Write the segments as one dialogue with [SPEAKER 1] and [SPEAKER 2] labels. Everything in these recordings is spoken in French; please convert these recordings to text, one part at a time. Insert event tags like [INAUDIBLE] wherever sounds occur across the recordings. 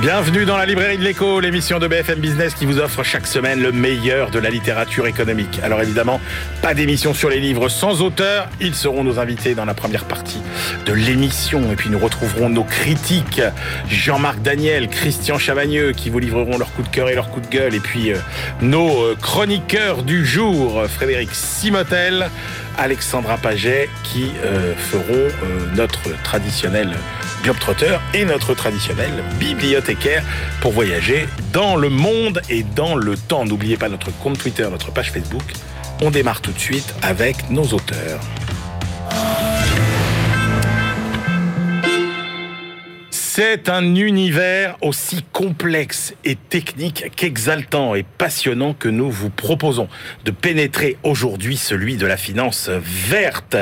[SPEAKER 1] Bienvenue dans la librairie de l'écho, l'émission de BFM Business qui vous offre chaque semaine le meilleur de la littérature économique. Alors évidemment, pas d'émission sur les livres sans auteur. Ils seront nos invités dans la première partie de l'émission. Et puis nous retrouverons nos critiques, Jean-Marc Daniel, Christian Chavagneux, qui vous livreront leur coup de cœur et leur coup de gueule. Et puis euh, nos euh, chroniqueurs du jour, Frédéric Simotel, Alexandra Paget, qui euh, feront notre traditionnel Globetrotter et notre traditionnel bibliothécaire pour voyager dans le monde et dans le temps. N'oubliez pas notre compte Twitter, notre page Facebook. On démarre tout de suite avec nos auteurs. C'est un univers aussi complexe et technique qu'exaltant et passionnant que nous vous proposons de pénétrer aujourd'hui celui de la finance verte.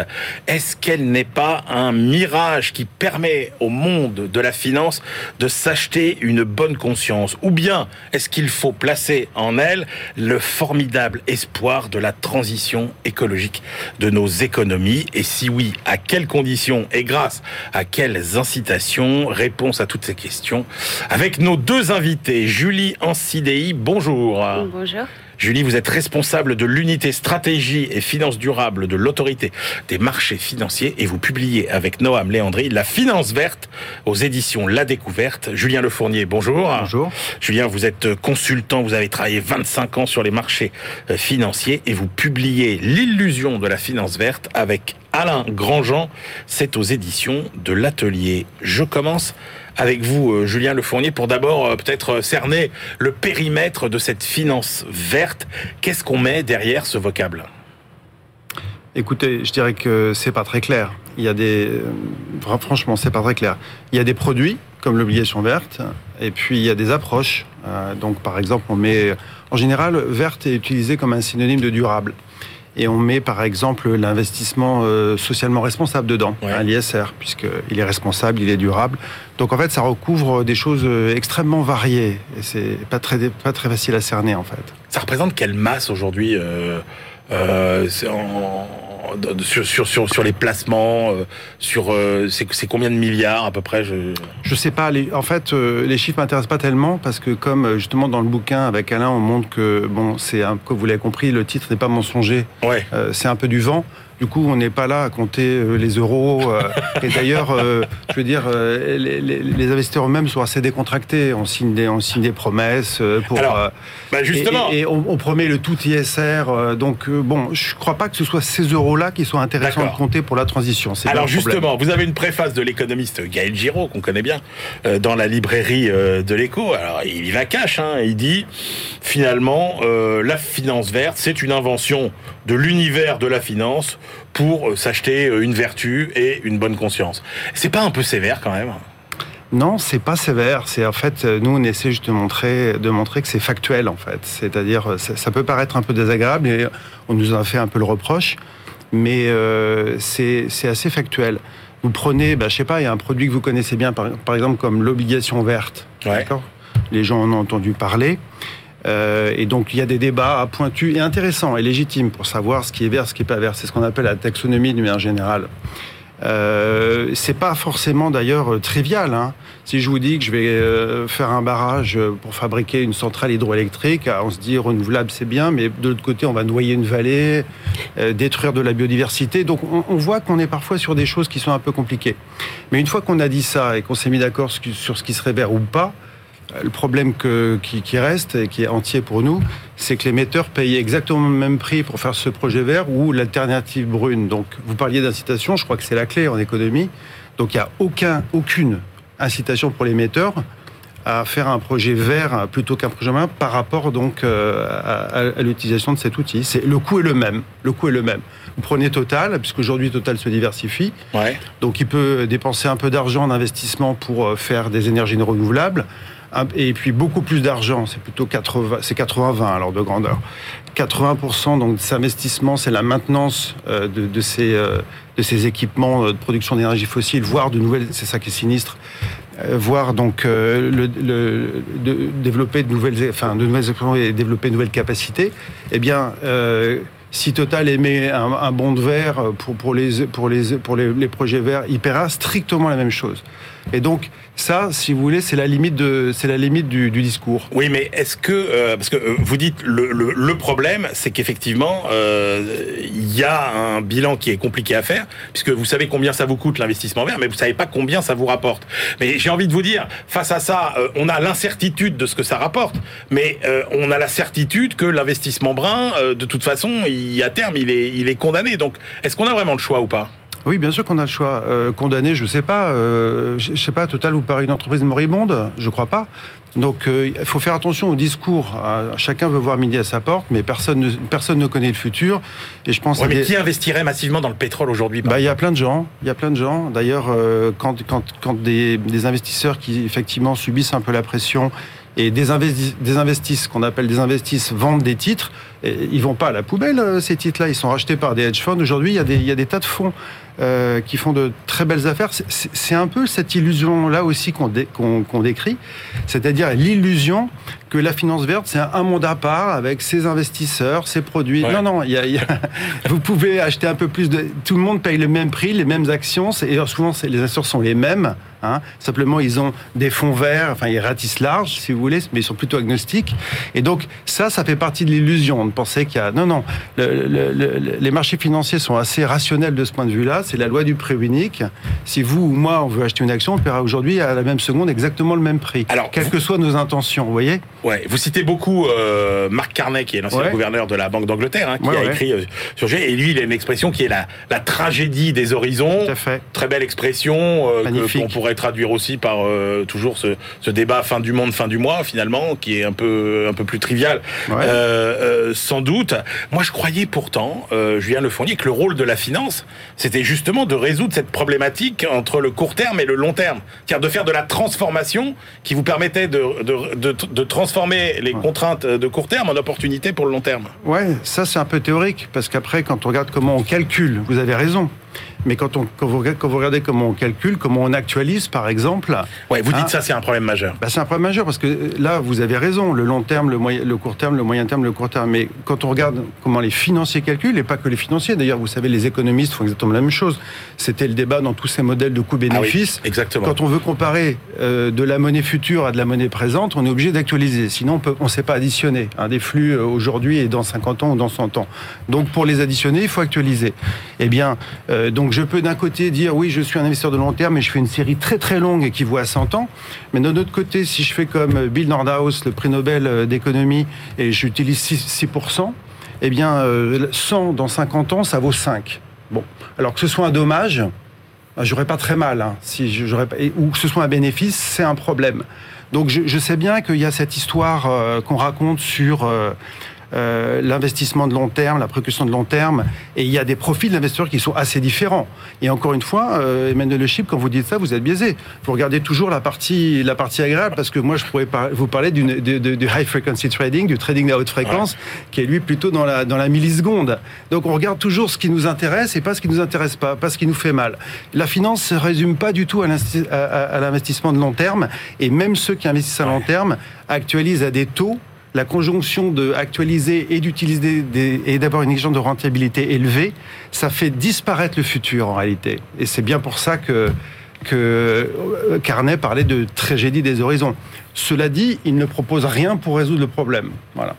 [SPEAKER 1] Est-ce qu'elle n'est pas un mirage qui permet au monde de la finance de s'acheter une bonne conscience? Ou bien est-ce qu'il faut placer en elle le formidable espoir de la transition écologique de nos économies? Et si oui, à quelles conditions et grâce à quelles incitations? Répond à toutes ces questions avec nos deux invités. Julie Ancidei, bonjour.
[SPEAKER 2] Bonjour.
[SPEAKER 1] Julie, vous êtes responsable de l'unité stratégie et finances durables de l'autorité des marchés financiers et vous publiez avec Noam Léandri La finance verte aux éditions La Découverte. Julien Lefournier, bonjour.
[SPEAKER 3] Bonjour.
[SPEAKER 1] Julien, vous êtes consultant, vous avez travaillé 25 ans sur les marchés euh, financiers et vous publiez L'illusion de la finance verte avec Alain Grandjean. C'est aux éditions de l'Atelier. Je commence avec vous, euh, Julien Lefournier, pour d'abord euh, peut-être cerner le périmètre de cette finance verte. Qu'est-ce qu'on met derrière ce vocable?
[SPEAKER 3] Écoutez, je dirais que c'est pas très clair. Il y a euh, franchement, c'est pas très clair. Il y a des produits comme l'obligation verte, et puis il y a des approches. donc, par exemple, on met, en général, verte est utilisé comme un synonyme de durable et on met par exemple l'investissement euh, socialement responsable dedans, ouais. l'ISR, puisqu'il est responsable, il est durable. Donc en fait, ça recouvre des choses euh, extrêmement variées et c'est pas très, pas très facile à cerner en fait.
[SPEAKER 1] Ça représente quelle masse aujourd'hui euh, euh, en, sur, sur, sur, sur les placements, euh, sur euh, c'est combien de milliards à peu près je
[SPEAKER 3] je sais pas. Les, en fait, euh, les chiffres m'intéressent pas tellement parce que comme justement dans le bouquin avec Alain, on montre que bon, c'est comme vous l'avez compris, le titre n'est pas mensonger.
[SPEAKER 1] Ouais.
[SPEAKER 3] c'est un peu du vent. Du coup, on n'est pas là à compter euh, les euros. Euh, et d'ailleurs, euh, je veux dire, les, les, les investisseurs eux-mêmes sont assez décontractés. On signe des, on signe des promesses pour.
[SPEAKER 1] Alors, bah justement.
[SPEAKER 3] Et, et, et on, on, promet le tout ISR. donc, bon, je ne crois pas que ce soit ces euros-là qui soient intéressants de compter pour la transition.
[SPEAKER 1] Alors, justement, vous avez une préface de l'économiste Gaël Giraud, qu'on connaît bien, dans la librairie de l'écho. Alors, il y va cash. Hein, il dit, finalement, la finance verte, c'est une invention de l'univers de la finance pour euh, s'acheter euh, une vertu et une bonne conscience. C'est pas un peu sévère quand même?
[SPEAKER 3] Non, c'est pas sévère. C'est en fait, euh, nous on essaie juste de montrer, de montrer que c'est factuel en fait. C'est-à-dire, ça, ça, peut paraître un peu désagréable et on nous a fait un peu le reproche, mais euh, c'est assez factuel. Vous prenez, bah, je sais pas, il y a un produit que vous connaissez bien, par, par exemple comme l'obligation verte.
[SPEAKER 1] Ouais.
[SPEAKER 3] Les gens en ont entendu parler. Euh, et donc il y a des débats pointus et intéressants et légitimes pour savoir ce qui est vert, ce qui n'est pas vert. C'est ce qu'on appelle la taxonomie de manière générale. Euh, c'est pas forcément d'ailleurs trivial. Hein. Si je vous dis que je vais euh, faire un barrage pour fabriquer une centrale hydroélectrique, on se dit renouvelable c'est bien, mais de l'autre côté on va noyer une vallée, euh, détruire de la biodiversité. Donc on, on voit qu'on est parfois sur des choses qui sont un peu compliquées. Mais une fois qu'on a dit ça et qu'on s'est mis d'accord sur ce qui serait vert ou pas, le problème que, qui, qui, reste et qui est entier pour nous, c'est que l'émetteur paye exactement le même prix pour faire ce projet vert ou l'alternative brune. Donc, vous parliez d'incitation, je crois que c'est la clé en économie. Donc, il n'y a aucun, aucune incitation pour l'émetteur à faire un projet vert plutôt qu'un projet brun par rapport donc euh, à, à l'utilisation de cet outil. C'est le coût est le même. Le coût est le même. Vous prenez Total, puisqu'aujourd'hui Total se diversifie.
[SPEAKER 1] Ouais.
[SPEAKER 3] Donc il peut dépenser un peu d'argent d'investissement pour euh, faire des énergies renouvelables et puis beaucoup plus d'argent, c'est plutôt 80, c'est 80-20 alors de grandeur. 80% donc de ces investissements, c'est la maintenance euh, de, de, ces, euh, de équipements de production d'énergie fossile, voire de nouvelles, c'est ça qui est sinistre, euh, voire donc développer de nouvelles, enfin de nouvelles et développer de nouvelles capacités. Eh bien, si Total émet un, bond de verre pour, pour, les, pour, les, pour les, projets verts, il paiera strictement la même chose. Et donc, ça, si vous voulez, c'est la limite de, la limite du, discours.
[SPEAKER 1] Oui, mais est-ce que, euh, parce que euh, vous dites le, le, problème, c'est qu'effectivement, euh, il y a un bilan qui est compliqué à faire, puisque vous savez combien ça vous coûte l'investissement vert, mais vous savez pas combien ça vous rapporte. Mais j'ai envie de vous dire, face à ça, euh, on a l'incertitude de ce que ça rapporte, mais euh, on a la certitude que l'investissement brun, de toute façon, à terme, il est, il est condamné. Donc, est-ce qu'on a vraiment le choix ou pas?
[SPEAKER 3] Oui, bien sûr qu'on a le choix. Euh, condamné, je sais pas. Euh, je sais pas, Total vous paraît une entreprise moribonde? Je crois pas. Donc, euh, il faut faire attention au discours. chacun veut voir midi à sa porte, mais personne ne, personne ne connaît le futur.
[SPEAKER 1] Et je pense. Ouais, mais des... qui investirait massivement dans le pétrole aujourd'hui
[SPEAKER 3] Bah, il y a plein de gens. Il y a plein de gens. D'ailleurs, euh, quand, quand, quand des, des investisseurs qui effectivement subissent un peu la pression et des, investis, des investisses, qu'on appelle des investisses, vendent des titres, et ils vont pas à la poubelle, ces titres-là. Ils sont rachetés par des hedge funds. Aujourd'hui, il y, a des, il y a des tas de fonds euh, qui font de très belles affaires. C'est un peu cette illusion-là aussi qu'on dé, qu qu décrit, c'est-à-dire l'illusion que la finance verte, c'est un monde à part avec ses investisseurs, ses produits. Ouais. Non, non, y a, y a, [LAUGHS] vous pouvez acheter un peu plus de... Tout le monde paye le même prix, les mêmes actions, et souvent les actions sont les mêmes. Hein. Simplement, ils ont des fonds verts, enfin, ils ratissent large, si vous voulez, mais ils sont plutôt agnostiques. Et donc, ça, ça fait partie de l'illusion de penser qu'il y a... Non, non, le, le, le, les marchés financiers sont assez rationnels de ce point de vue-là. C'est la loi du prix unique. Si vous ou moi, on veut acheter une action, on paiera aujourd'hui à la même seconde exactement le même prix. Alors, quelles que soient nos intentions, vous voyez
[SPEAKER 1] Ouais, vous citez beaucoup euh, Marc Carnet, qui est l'ancien ouais. gouverneur de la Banque d'Angleterre, hein, qui ouais, a ouais. écrit euh, sur et lui, il a une expression qui est la, la tragédie des horizons.
[SPEAKER 3] Tout à fait.
[SPEAKER 1] Très belle expression euh, qu'on pourrait traduire aussi par euh, toujours ce, ce, débat fin du monde, fin du mois, finalement, qui est un peu un peu plus trivial, euh, sans doute. Moi, je croyais pourtant, Julien Le Fournier, que le rôle de la finance, c'était justement de résoudre cette problématique entre le court terme et le long terme, c'est-à-dire de faire de la transformation qui vous permettait de, de, de, de transformer les ouais. contraintes de court terme en opportunités pour le long terme.
[SPEAKER 3] Ouais, ça c'est un peu théorique, parce qu'après, quand on regarde comment on calcule, vous avez raison. Mais quand, on, quand, vous, quand vous regardez comment on calcule, comment on actualise, par exemple.
[SPEAKER 1] Ouais, vous dites hein, ça, c'est un problème majeur.
[SPEAKER 3] Bah, c'est un problème majeur parce que là, vous avez raison. Le long terme, le, moyen, le court terme, le moyen terme, le court terme. Mais quand on regarde comment les financiers calculent, et pas que les financiers, d'ailleurs, vous savez, les économistes font exactement la même chose. C'était le débat dans tous ces modèles de coût-bénéfice.
[SPEAKER 1] Ah oui, exactement.
[SPEAKER 3] Quand on veut comparer euh, de la monnaie future à de la monnaie présente, on est obligé d'actualiser. Sinon, on ne sait pas additionner hein, des flux euh, aujourd'hui et dans 50 ans ou dans 100 ans. Donc, pour les additionner, il faut actualiser. Eh bien, euh, donc je peux d'un côté dire oui, je suis un investisseur de long terme et je fais une série très très longue et qui vaut à 100 ans. Mais d'un autre côté, si je fais comme Bill Nordhaus, le prix Nobel d'économie, et j'utilise 6%, 6%, eh bien, euh, 100 dans 50 ans, ça vaut 5. Bon, alors que ce soit un dommage, j'aurais pas très mal. Hein, si j'aurais ou que ce soit un bénéfice, c'est un problème. Donc je, sais bien qu'il y a cette histoire euh, qu'on raconte sur euh, euh, l'investissement de long terme, la précaution de long terme, et il y a des profils d'investisseurs qui sont assez différents. Et encore une fois, euh, Emmanuel Le Chip, quand vous dites ça, vous êtes biaisé. Vous regardez toujours la partie, la partie agréable, parce que moi, je pourrais par vous parler du high frequency trading, du trading à haute fréquence, ouais. qui est lui plutôt dans la, dans la milliseconde. Donc on regarde toujours ce qui nous intéresse et pas ce qui nous intéresse pas, pas ce qui nous fait mal. La finance ne se résume pas du tout à l'investissement de long terme, et même ceux qui investissent à long terme actualisent à des taux la conjonction de actualiser et d'utiliser et d'avoir une exigence de rentabilité élevée, ça fait disparaître le futur en réalité. Et c'est bien pour ça que que Carnet parlait de tragédie des horizons. Cela dit, il ne propose rien pour résoudre le problème. Voilà.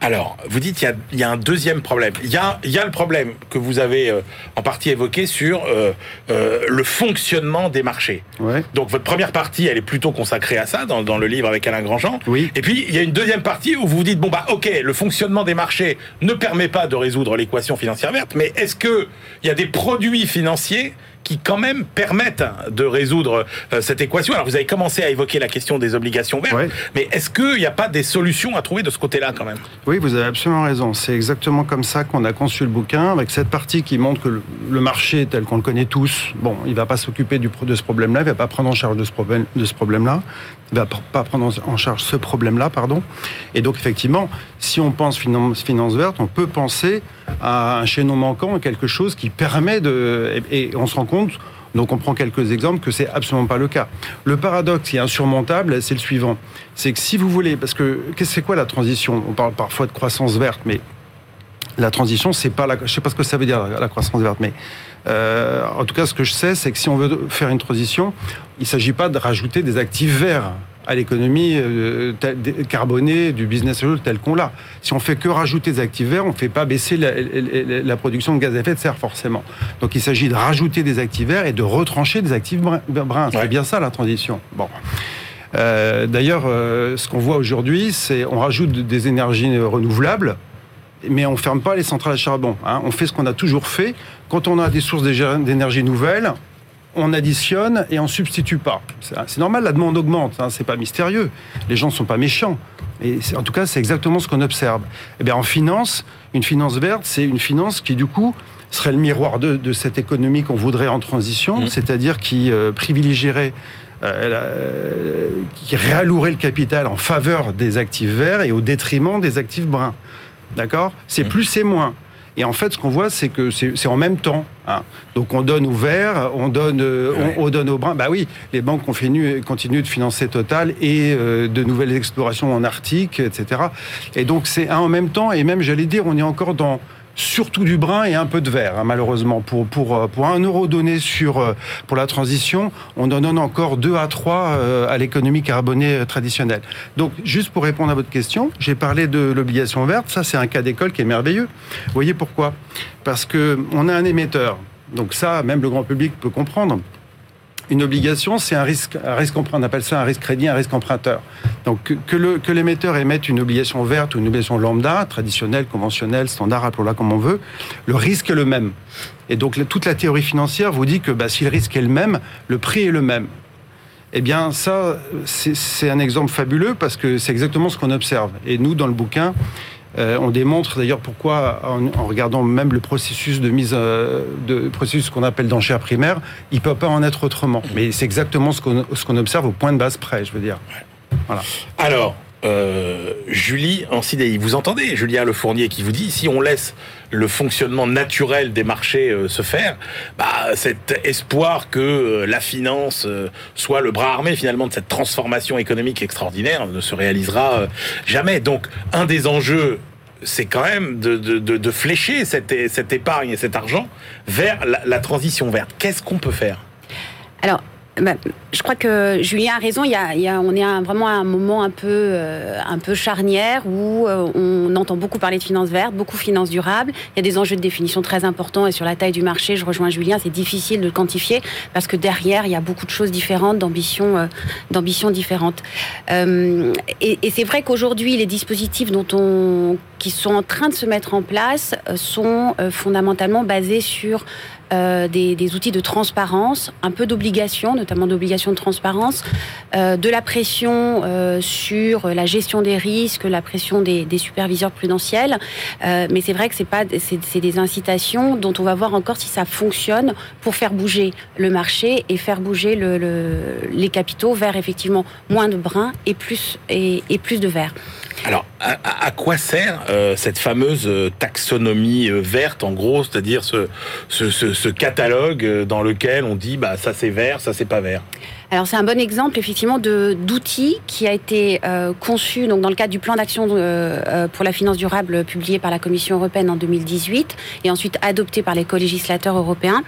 [SPEAKER 1] Alors, vous dites qu'il y, y, a un deuxième problème. Il y a, il y a le problème que vous avez euh, en partie évoqué sur euh, euh, le fonctionnement des marchés.
[SPEAKER 3] Ouais.
[SPEAKER 1] Donc, votre première partie, elle est plutôt consacrée à ça, dans, dans, le livre avec Alain Grandjean.
[SPEAKER 3] Oui.
[SPEAKER 1] Et puis, il y a une deuxième partie où vous vous dites, bon, bah, ok, le fonctionnement des marchés ne permet pas de résoudre l'équation financière verte, mais est-ce qu'il y a des produits financiers qui quand même permettent de résoudre euh, cette équation. Alors vous avez commencé à évoquer la question des obligations vertes,
[SPEAKER 3] ouais.
[SPEAKER 1] mais est-ce qu'il n'y a pas des solutions à trouver de ce côté-là quand même?
[SPEAKER 3] Oui, vous avez absolument raison. C'est exactement comme ça qu'on a conçu le bouquin, avec cette partie qui montre que le marché tel qu'on le connaît tous, bon, il ne va pas s'occuper de ce problème-là, il ne va pas prendre en charge de ce problème-là, problème il ne va pas prendre en charge ce problème-là, pardon. Et donc effectivement, si on pense finance, finance verte, on peut penser à un chaînon manquant, quelque chose qui permet de... Et on se rend compte donc on prend quelques exemples que c'est absolument pas le cas. Le paradoxe qui est insurmontable, c'est le suivant. C'est que si vous voulez, parce que c'est quoi la transition? On parle parfois de croissance verte, mais La transition, c'est pas la, je sais pas ce que ça veut dire la croissance verte, mais euh, en tout cas, ce que je sais, c'est que si on veut faire une transition, il ne s'agit pas de rajouter des actifs verts à l'économie euh, carbonée du business tel qu'on l'a. Si on fait que rajouter des actifs verts, on ne fait pas baisser la, production de gaz à effet de serre forcément. Donc il s'agit de rajouter des actifs verts et de retrancher des actifs bruns. C'est bien ça la transition. Bon. Euh, d'ailleurs, euh, ce qu'on voit aujourd'hui, c'est on rajoute des énergies renouvelables, mais on ferme pas les centrales à charbon. Hein. On fait ce qu'on a toujours fait. Quand on a des sources d'énergie nouvelles, on additionne et on substitue pas. C'est normal, la demande augmente, hein, c'est pas mystérieux. Les gens ne sont pas méchants. Et en tout cas, c'est exactement ce qu'on observe. Et eh bien, en finance, une finance verte, c'est une finance qui, du coup, serait le miroir de, cette économie qu'on voudrait en transition, mmh. c'est-à-dire qui euh, privilégierait euh, qui réallouerait le capital en faveur des actifs verts et au détriment des actifs bruns. D'accord? C'est mmh. plus, c'est moins. Et en fait, ce qu'on voit, c'est que c'est en même temps. Hein. Donc on donne aux verts, on donne, euh, on, donne aux bruns. Bah oui, les banques continuent, continuent de financer Total et euh, de nouvelles explorations en Arctique, etc. Et donc c'est un en même temps. Et même, j'allais dire, on est encore dans surtout du brun et un peu de vert, hein, malheureusement. Pour, pour, euh, pour un euro donné sur, euh, pour la transition, on en donne encore deux à trois euh, à l'économie carbonée traditionnelle. Donc, juste pour répondre à votre question, j'ai parlé de l'obligation verte. Ça, c'est un cas d'école qui est merveilleux. Vous voyez pourquoi Parce que on a un émetteur. Donc ça, même le grand public peut comprendre une obligation, c'est un risque, un risque on appelle ça un risque crédit, un risque emprunteur. Donc que, que l'émetteur émette une obligation verte ou une obligation lambda, traditionnelle, conventionnelle, standard, appelons-la comme on veut, le risque est le même. Et donc toute la théorie financière vous dit que bah, si le risque est le même, le prix est le même. Eh bien, ça, c'est un exemple fabuleux parce que c'est exactement ce qu'on observe. Et nous, dans le bouquin, euh, on démontre d'ailleurs pourquoi, en, regardant même le processus de mise, euh, de processus qu'on appelle d'enchère primaire, il peut pas en être autrement. Mais c'est exactement ce qu'on observe au point de base près, je veux dire.
[SPEAKER 1] Voilà. Alors, euh, Julie en CDI. Vous entendez Julien Le Fournier qui vous dit si on laisse le fonctionnement naturel des marchés euh, se faire, bah, cet espoir que euh, la finance soit le bras armé finalement de cette transformation économique extraordinaire ne se réalisera jamais. Donc un des enjeux c'est quand même de, flécher cette, épargne et cet argent vers la, transition verte. Qu'est-ce qu'on peut faire?
[SPEAKER 2] Bah, je crois que Julien a raison. Il y a, on est vraiment à un moment un peu, euh, un peu charnière où euh, on entend beaucoup parler de finances vertes, beaucoup finances durables. Il y a des enjeux de définition très importants et sur la taille du marché, je rejoins Julien, c'est difficile de le quantifier parce que derrière, il y a beaucoup de choses différentes, d'ambitions, euh, d'ambitions différentes. et, et c'est vrai qu'aujourd'hui, les dispositifs dont on, qui sont en train de se mettre en place sont fondamentalement basés sur euh, des, outils de transparence, un peu d'obligation, notamment d'obligation de transparence, euh, de la pression euh, sur la gestion des risques, la pression des, superviseurs prudentiels. Mais c'est vrai que c'est pas, c'est des incitations dont on va voir encore si ça fonctionne pour faire bouger le marché et faire bouger le, le, les capitaux vers effectivement moins de brun et plus et, plus de vert.
[SPEAKER 1] Alors, à, quoi sert cette fameuse taxonomie verte, en gros, c'est-à-dire ce, ce, catalogue dans lequel on dit bah ça c'est vert, ça c'est pas vert
[SPEAKER 2] alors c'est un bon exemple effectivement de d'outils qui a été conçu donc dans le cadre du plan d'action pour la finance durable publié par la Commission européenne en 2018 et ensuite adopté par les co-législateurs européens.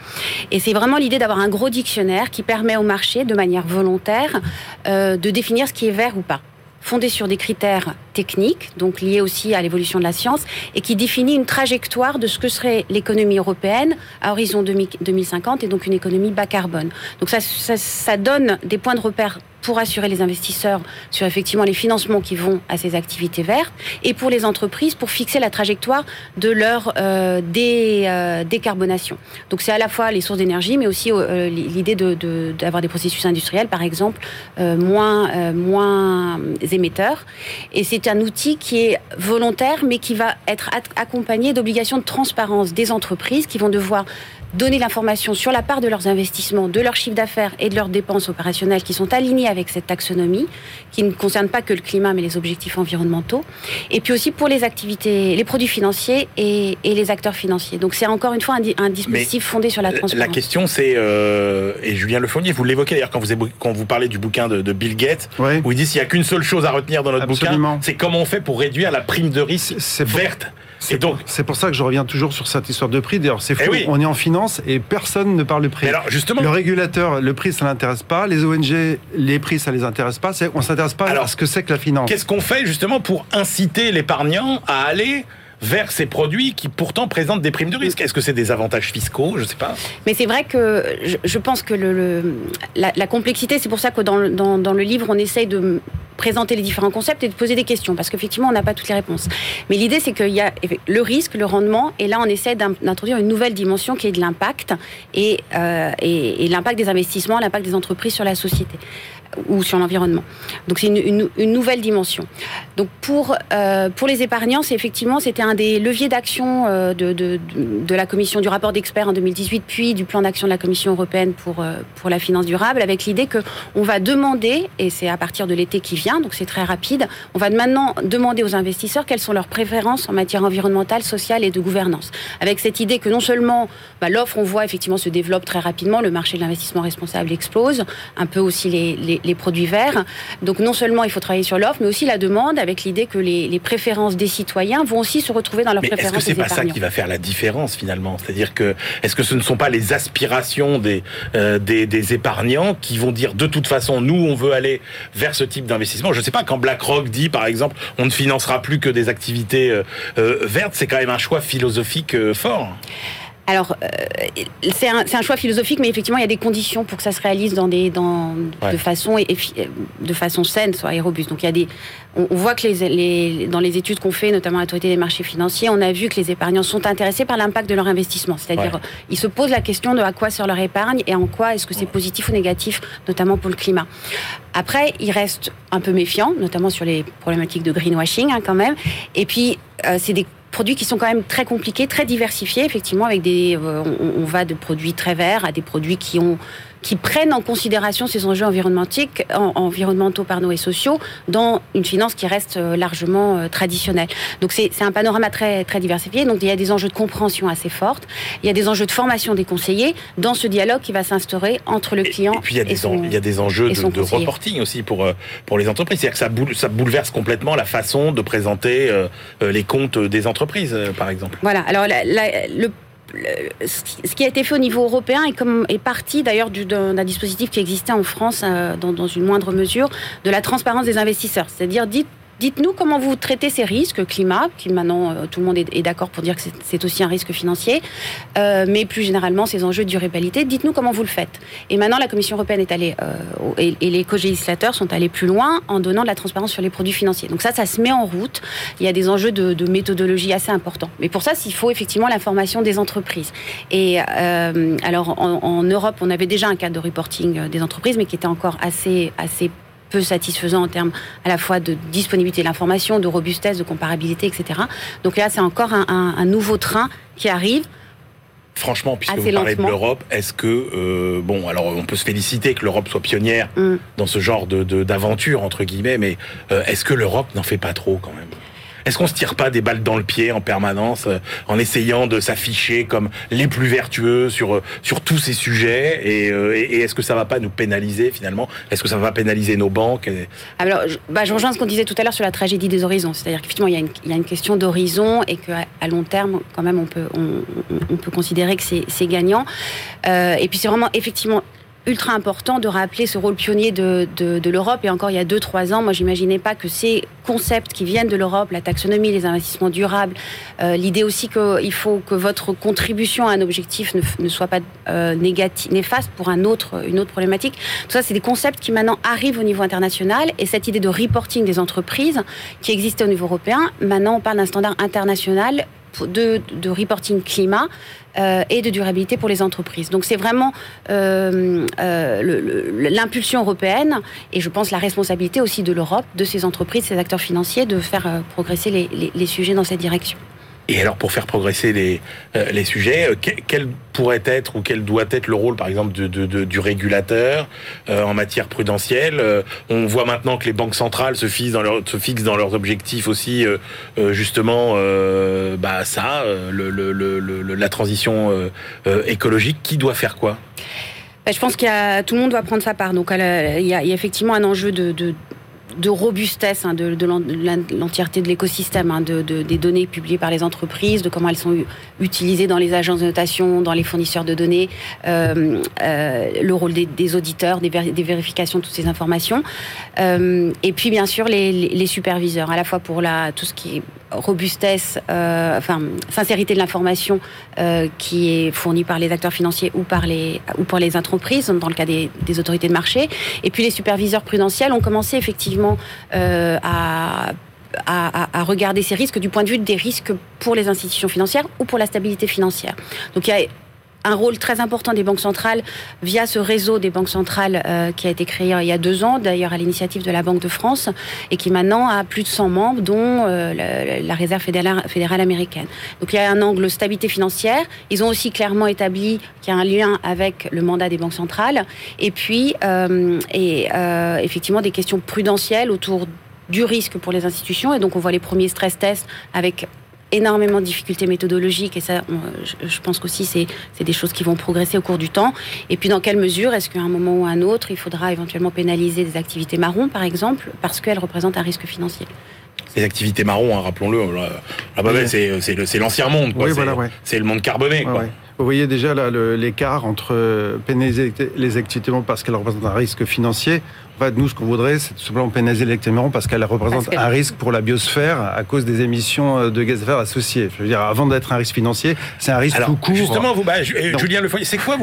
[SPEAKER 2] Et c'est vraiment l'idée d'avoir un gros dictionnaire qui permet au marché de manière volontaire de définir ce qui est vert ou pas fondé sur des critères techniques, donc liés aussi à l'évolution de la science, et qui définit une trajectoire de ce que serait l'économie européenne à horizon 2050 et donc une économie bas carbone. Donc ça, ça, ça donne des points de repère pour assurer les investisseurs sur effectivement les financements qui vont à ces activités vertes et pour les entreprises pour fixer la trajectoire de leur euh, euh, décarbonation. Donc c'est à la fois les sources d'énergie mais aussi euh, l'idée d'avoir de, des processus industriels par exemple moins, moins émetteurs et c'est un outil qui est volontaire mais qui va être accompagné d'obligations de transparence des entreprises qui vont devoir donner l'information sur la part de leurs investissements, de leur chiffre d'affaires et de leurs dépenses opérationnelles qui sont alignées avec cette taxonomie, qui ne concerne pas que le climat mais les objectifs environnementaux, et puis aussi pour les activités, les produits financiers et, les acteurs financiers. Donc c'est encore une fois un, dispositif fondé sur la transparence.
[SPEAKER 1] La question c'est, euh, et Julien Lefonnier, vous l'évoquez d'ailleurs quand vous, quand vous parlez du bouquin de, Bill Gates, où il dit s'il n'y a qu'une seule chose à retenir dans notre bouquin, c'est comment on fait pour réduire la prime de risque verte.
[SPEAKER 3] C'est donc c'est pour ça que je reviens toujours sur cette histoire de prix. D'ailleurs, c'est fou. Eh on est en finance et personne ne parle de prix.
[SPEAKER 1] alors justement,
[SPEAKER 3] le régulateur, le prix, ça l'intéresse pas. Les ONG, les prix, ça les intéresse pas. On s'intéresse pas alors, à ce que c'est que la finance.
[SPEAKER 1] Qu'est-ce qu'on fait justement pour inciter l'épargnant à aller vers ces produits qui pourtant présentent des primes de risque. Est-ce que c'est des avantages fiscaux? Je ne sais pas.
[SPEAKER 2] Mais c'est vrai que je, pense que la, complexité, c'est pour ça que dans, dans, le livre, on essaye de présenter les différents concepts et de poser des questions, parce qu'effectivement, on n'a pas toutes les réponses. Mais l'idée, c'est qu'il y a le risque, le rendement, et là, on essaie d'introduire une nouvelle dimension qui est de l'impact euh, et, et l'impact des investissements, l'impact des entreprises sur la société ou sur l'environnement. Donc c'est une, une, nouvelle dimension. Donc pour euh, pour les épargnants, c'est effectivement c'était un des leviers d'action euh, de, de, de, la commission du rapport d'experts en 2018, puis du plan d'action de la Commission européenne pour euh, pour la finance durable, avec l'idée que on va demander et c'est à partir de l'été qui vient, donc c'est très rapide, on va maintenant demander aux investisseurs quelles sont leurs préférences en matière environnementale, sociale et de gouvernance, avec cette idée que non seulement bah, l'offre on voit effectivement se développe très rapidement, le marché de l'investissement responsable explose, un peu aussi les, les les, produits verts. Donc non seulement il faut travailler sur l'offre, mais aussi la demande, avec l'idée que les, préférences des citoyens vont aussi se retrouver dans leurs mais préférences.
[SPEAKER 1] Est-ce que c'est pas ça qui va faire la différence finalement? C'est-à-dire que est-ce que ce ne sont pas les aspirations des, euh, des, épargnants qui vont dire de toute façon nous on veut aller vers ce type d'investissement? Je ne sais pas quand BlackRock dit par exemple on ne financera plus que des activités euh, euh, vertes, c'est quand même un choix philosophique fort.
[SPEAKER 2] Alors, euh, c'est un, choix philosophique, mais effectivement, il y a des conditions pour que ça se réalise dans des, dans, de, façon, de façon saine soit, et robuste. Donc, il y a des, on, voit que les, dans les études qu'on fait, notamment à l'autorité des marchés financiers, on a vu que les épargnants sont intéressés par l'impact de leur investissement. C'est-à-dire, ils se posent la question de à quoi sert leur épargne et en quoi est-ce que c'est positif ou négatif, notamment pour le climat. Après, ils restent un peu méfiants, notamment sur les problématiques de greenwashing, hein, quand même. Et puis, euh, c'est des produits qui sont quand même très compliqués, très diversifiés, effectivement, avec des, euh, on, va de produits très verts à des produits qui ont qui prennent en considération ces enjeux environnementaux pardon, et sociaux dans une finance qui reste euh, largement euh, traditionnelle. Donc c'est un panorama très, très diversifié. Donc il y a des enjeux de compréhension assez fortes. Il y a des enjeux de formation des conseillers dans ce dialogue qui va s'instaurer entre le client et,
[SPEAKER 1] puis il y a des, il y a des enjeux de, reporting aussi pour, pour les entreprises. C'est-à-dire que ça, ça bouleverse complètement la façon de présenter les comptes des entreprises euh, par exemple.
[SPEAKER 2] Voilà. Alors, le ce qui a été fait au niveau européen est, comme, est parti d'ailleurs d'un dispositif qui existait en France euh, dans, dans, une moindre mesure de la transparence des investisseurs. C'est-à-dire, dites Dites-nous comment vous traitez ces risques climat, qui maintenant euh, tout le monde est, d'accord pour dire que c'est aussi un risque financier, euh, mais plus généralement ces enjeux de durabilité. Dites-nous comment vous le faites. Et maintenant, la Commission européenne est allée euh, et, les co-législateurs sont allés plus loin en donnant de la transparence sur les produits financiers. Donc ça, ça se met en route. Il y a des enjeux de, méthodologie assez importants. Mais pour ça, il faut effectivement l'information des entreprises. Et alors, en, Europe, on avait déjà un cadre de reporting des entreprises, mais qui était encore assez peu satisfaisant en termes à la fois de disponibilité de l'information, de robustesse, de comparabilité, etc. Donc là, c'est encore un, nouveau train qui arrive.
[SPEAKER 1] Franchement, puisque vous parlez de l'Europe, est-ce que euh, bon, alors on peut se féliciter que l'Europe soit pionnière mm. dans ce genre de d'aventure entre guillemets, mais euh, est-ce que l'Europe n'en fait pas trop quand même? Est-ce qu'on se tire pas des balles dans le pied en permanence euh, en essayant de s'afficher comme les plus vertueux sur euh, sur tous ces sujets euh, et, est-ce que ça va pas nous pénaliser finalement Est-ce que ça va pénaliser nos banques
[SPEAKER 2] Alors, je, bah, je rejoins ce qu'on disait tout à l'heure sur la tragédie des horizons. C'est-à-dire qu'effectivement, il y, a une, il y a une question d'horizon et qu'à à long terme, quand même, on peut, on, peut considérer que c'est gagnant. et puis, c'est vraiment effectivement ultra important de rappeler ce rôle pionnier de, de, l'Europe. Et encore il y a 2-3 ans, moi j'imaginais pas que ces concepts qui viennent de l'Europe, la taxonomie, les investissements durables, euh, l'idée aussi qu'il faut que votre contribution à un objectif ne, ne soit pas euh, néfaste pour un autre, une autre problématique. Tout ça, c'est des concepts qui maintenant arrivent au niveau international. Et cette idée de reporting des entreprises qui existait au niveau européen, maintenant on parle d'un standard international de, de reporting climat euh, et de durabilité pour les entreprises. Donc c'est vraiment euh, euh, l'impulsion européenne et je pense la responsabilité aussi de l'Europe, de ses entreprises, ses acteurs financiers, de faire progresser les, sujets dans cette direction.
[SPEAKER 1] Et alors, pour faire progresser les, euh, les sujets, euh, quel pourrait être ou quel doit être le rôle, par exemple, du régulateur euh, en matière prudentielle On voit maintenant que les banques centrales se fixent dans, se fixent dans leurs objectifs aussi, justement, ça, la transition écologique. Qui doit faire quoi?
[SPEAKER 2] Bah, je pense que tout le monde doit prendre sa part. Donc, il y a, y a effectivement un enjeu de de robustesse hein, de, l'entièreté de l'écosystème, hein, de, des données publiées par les entreprises, de comment elles sont utilisées dans les agences de notation, dans les fournisseurs de données, euh, euh, le rôle des, auditeurs, des, vérifications de toutes ces informations, euh, et puis bien sûr les, superviseurs, à la fois pour la, tout ce qui est robustesse, enfin sincérité de l'information qui est fournie par les acteurs financiers ou par les ou les entreprises, dans le cas des, autorités de marché, et puis les superviseurs prudentiels ont commencé effectivement euh, à, regarder ces risques du point de vue des risques pour les institutions financières ou pour la stabilité financière. Donc il y a un rôle très important des banques centrales via ce réseau des banques centrales euh, qui a été créé il y a deux ans, d'ailleurs à l'initiative de la Banque de France, et qui maintenant a plus de 100 membres, dont euh, la, Réserve fédérale, américaine. Donc il y a un angle stabilité financière. Ils ont aussi clairement établi qu'il y a un lien avec le mandat des banques centrales, et puis euh, et, effectivement des questions prudentielles autour du risque pour les institutions. Et donc on voit les premiers stress tests avec énormément de difficultés méthodologiques et ça, je pense qu'aussi c'est des choses qui vont progresser au cours du temps. Et puis dans quelle mesure est-ce qu'à un moment ou à un autre, il faudra éventuellement pénaliser des activités marron, par exemple, parce qu'elles représentent un risque financier?
[SPEAKER 1] Les activités marron, hein, rappelons-le, c'est l'ancien monde, c'est le monde carboné.
[SPEAKER 3] Vous voyez déjà l'écart entre pénaliser les activités parce qu'elles représentent un risque financier nous, ce qu'on voudrait, c'est tout simplement pénaliser l'électromagnétisme parce qu'elle représente un risque pour la biosphère à cause des émissions euh, de gaz à effet associées. Je veux dire, avant d'être un risque financier, c'est un risque tout court.
[SPEAKER 1] Justement, vous, bah, euh, Julien Lefoyer, c'est quoi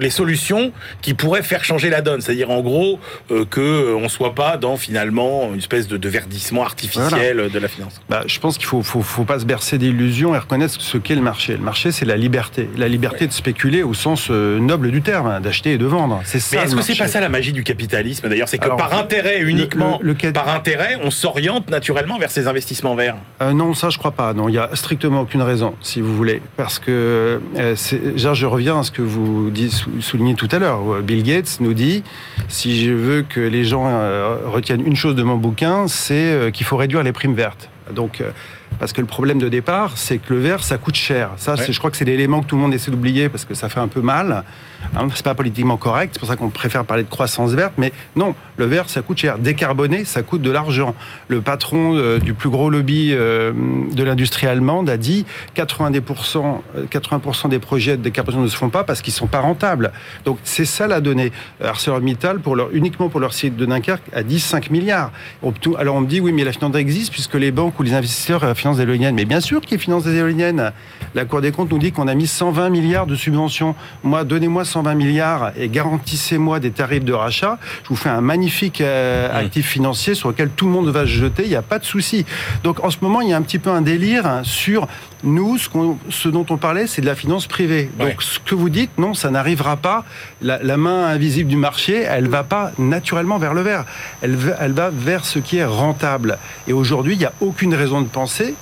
[SPEAKER 1] les solutions qui pourraient faire changer la donne? C'est-à-dire, en gros, euh, qu'on ne soit pas dans finalement une espèce de, verdissement artificiel de la finance.
[SPEAKER 3] Bah, je pense qu'il ne faut, faut, pas se bercer d'illusions et reconnaître ce qu'est le marché. Le marché, c'est la liberté. La liberté de spéculer au sens noble du terme, hein, d'acheter et de vendre. C'est ça.
[SPEAKER 1] Mais est-ce que c'est pas ça la magie du capitalisme d'ailleurs, c'est que par intérêt uniquement, par intérêt, on s'oriente naturellement vers ces investissements verts.
[SPEAKER 3] Euh, non, ça je crois pas. Non, il y a strictement aucune raison, si vous voulez, parce que euh, je reviens à ce que vous soulignez tout à l'heure. Bill Gates nous dit si je veux que les gens euh, retiennent une chose de mon bouquin, c'est qu'il faut réduire les primes vertes. Donc parce que le problème de départ, c'est que le vert, ça coûte cher. Ça, je crois que c'est l'élément que tout le monde essaie d'oublier parce que ça fait un peu mal. Hein, c'est pas politiquement correct, c'est pour ça qu'on préfère parler de croissance verte. Mais non, le vert, ça coûte cher. Décarboner, ça coûte de l'argent. Le patron euh, du plus gros lobby euh, de l'industrie allemande a dit 90%, 80 euh, des projets de décarbonation ne se font pas parce qu'ils sont pas rentables. Donc c'est ça la donnée. ArcelorMittal, pour leur, uniquement pour leur site de Dunkerque, a dit 5 milliards. Alors on me dit oui, mais la finance existe puisque les banques ou les investisseurs financent des éoliennes. Mais bien sûr qu'ils financent des éoliennes. La Cour des comptes nous dit qu'on a mis 120 milliards de subventions. Moi, donnez-moi 120 milliards et garantissez-moi des tarifs de rachat. Je vous fais un magnifique euh, actif financier sur lequel tout le monde va se jeter. Il n'y a pas de souci. Donc en ce moment, il y a un petit peu un délire sur nous, ce, dont on parlait, c'est de la finance privée. Donc, ce que vous dites, non, ça n'arrivera pas. La, main invisible du marché, elle va pas naturellement vers le vert. Elle, elle va vers ce qui est rentable. Et aujourd'hui, il n'y a aucune raison de penser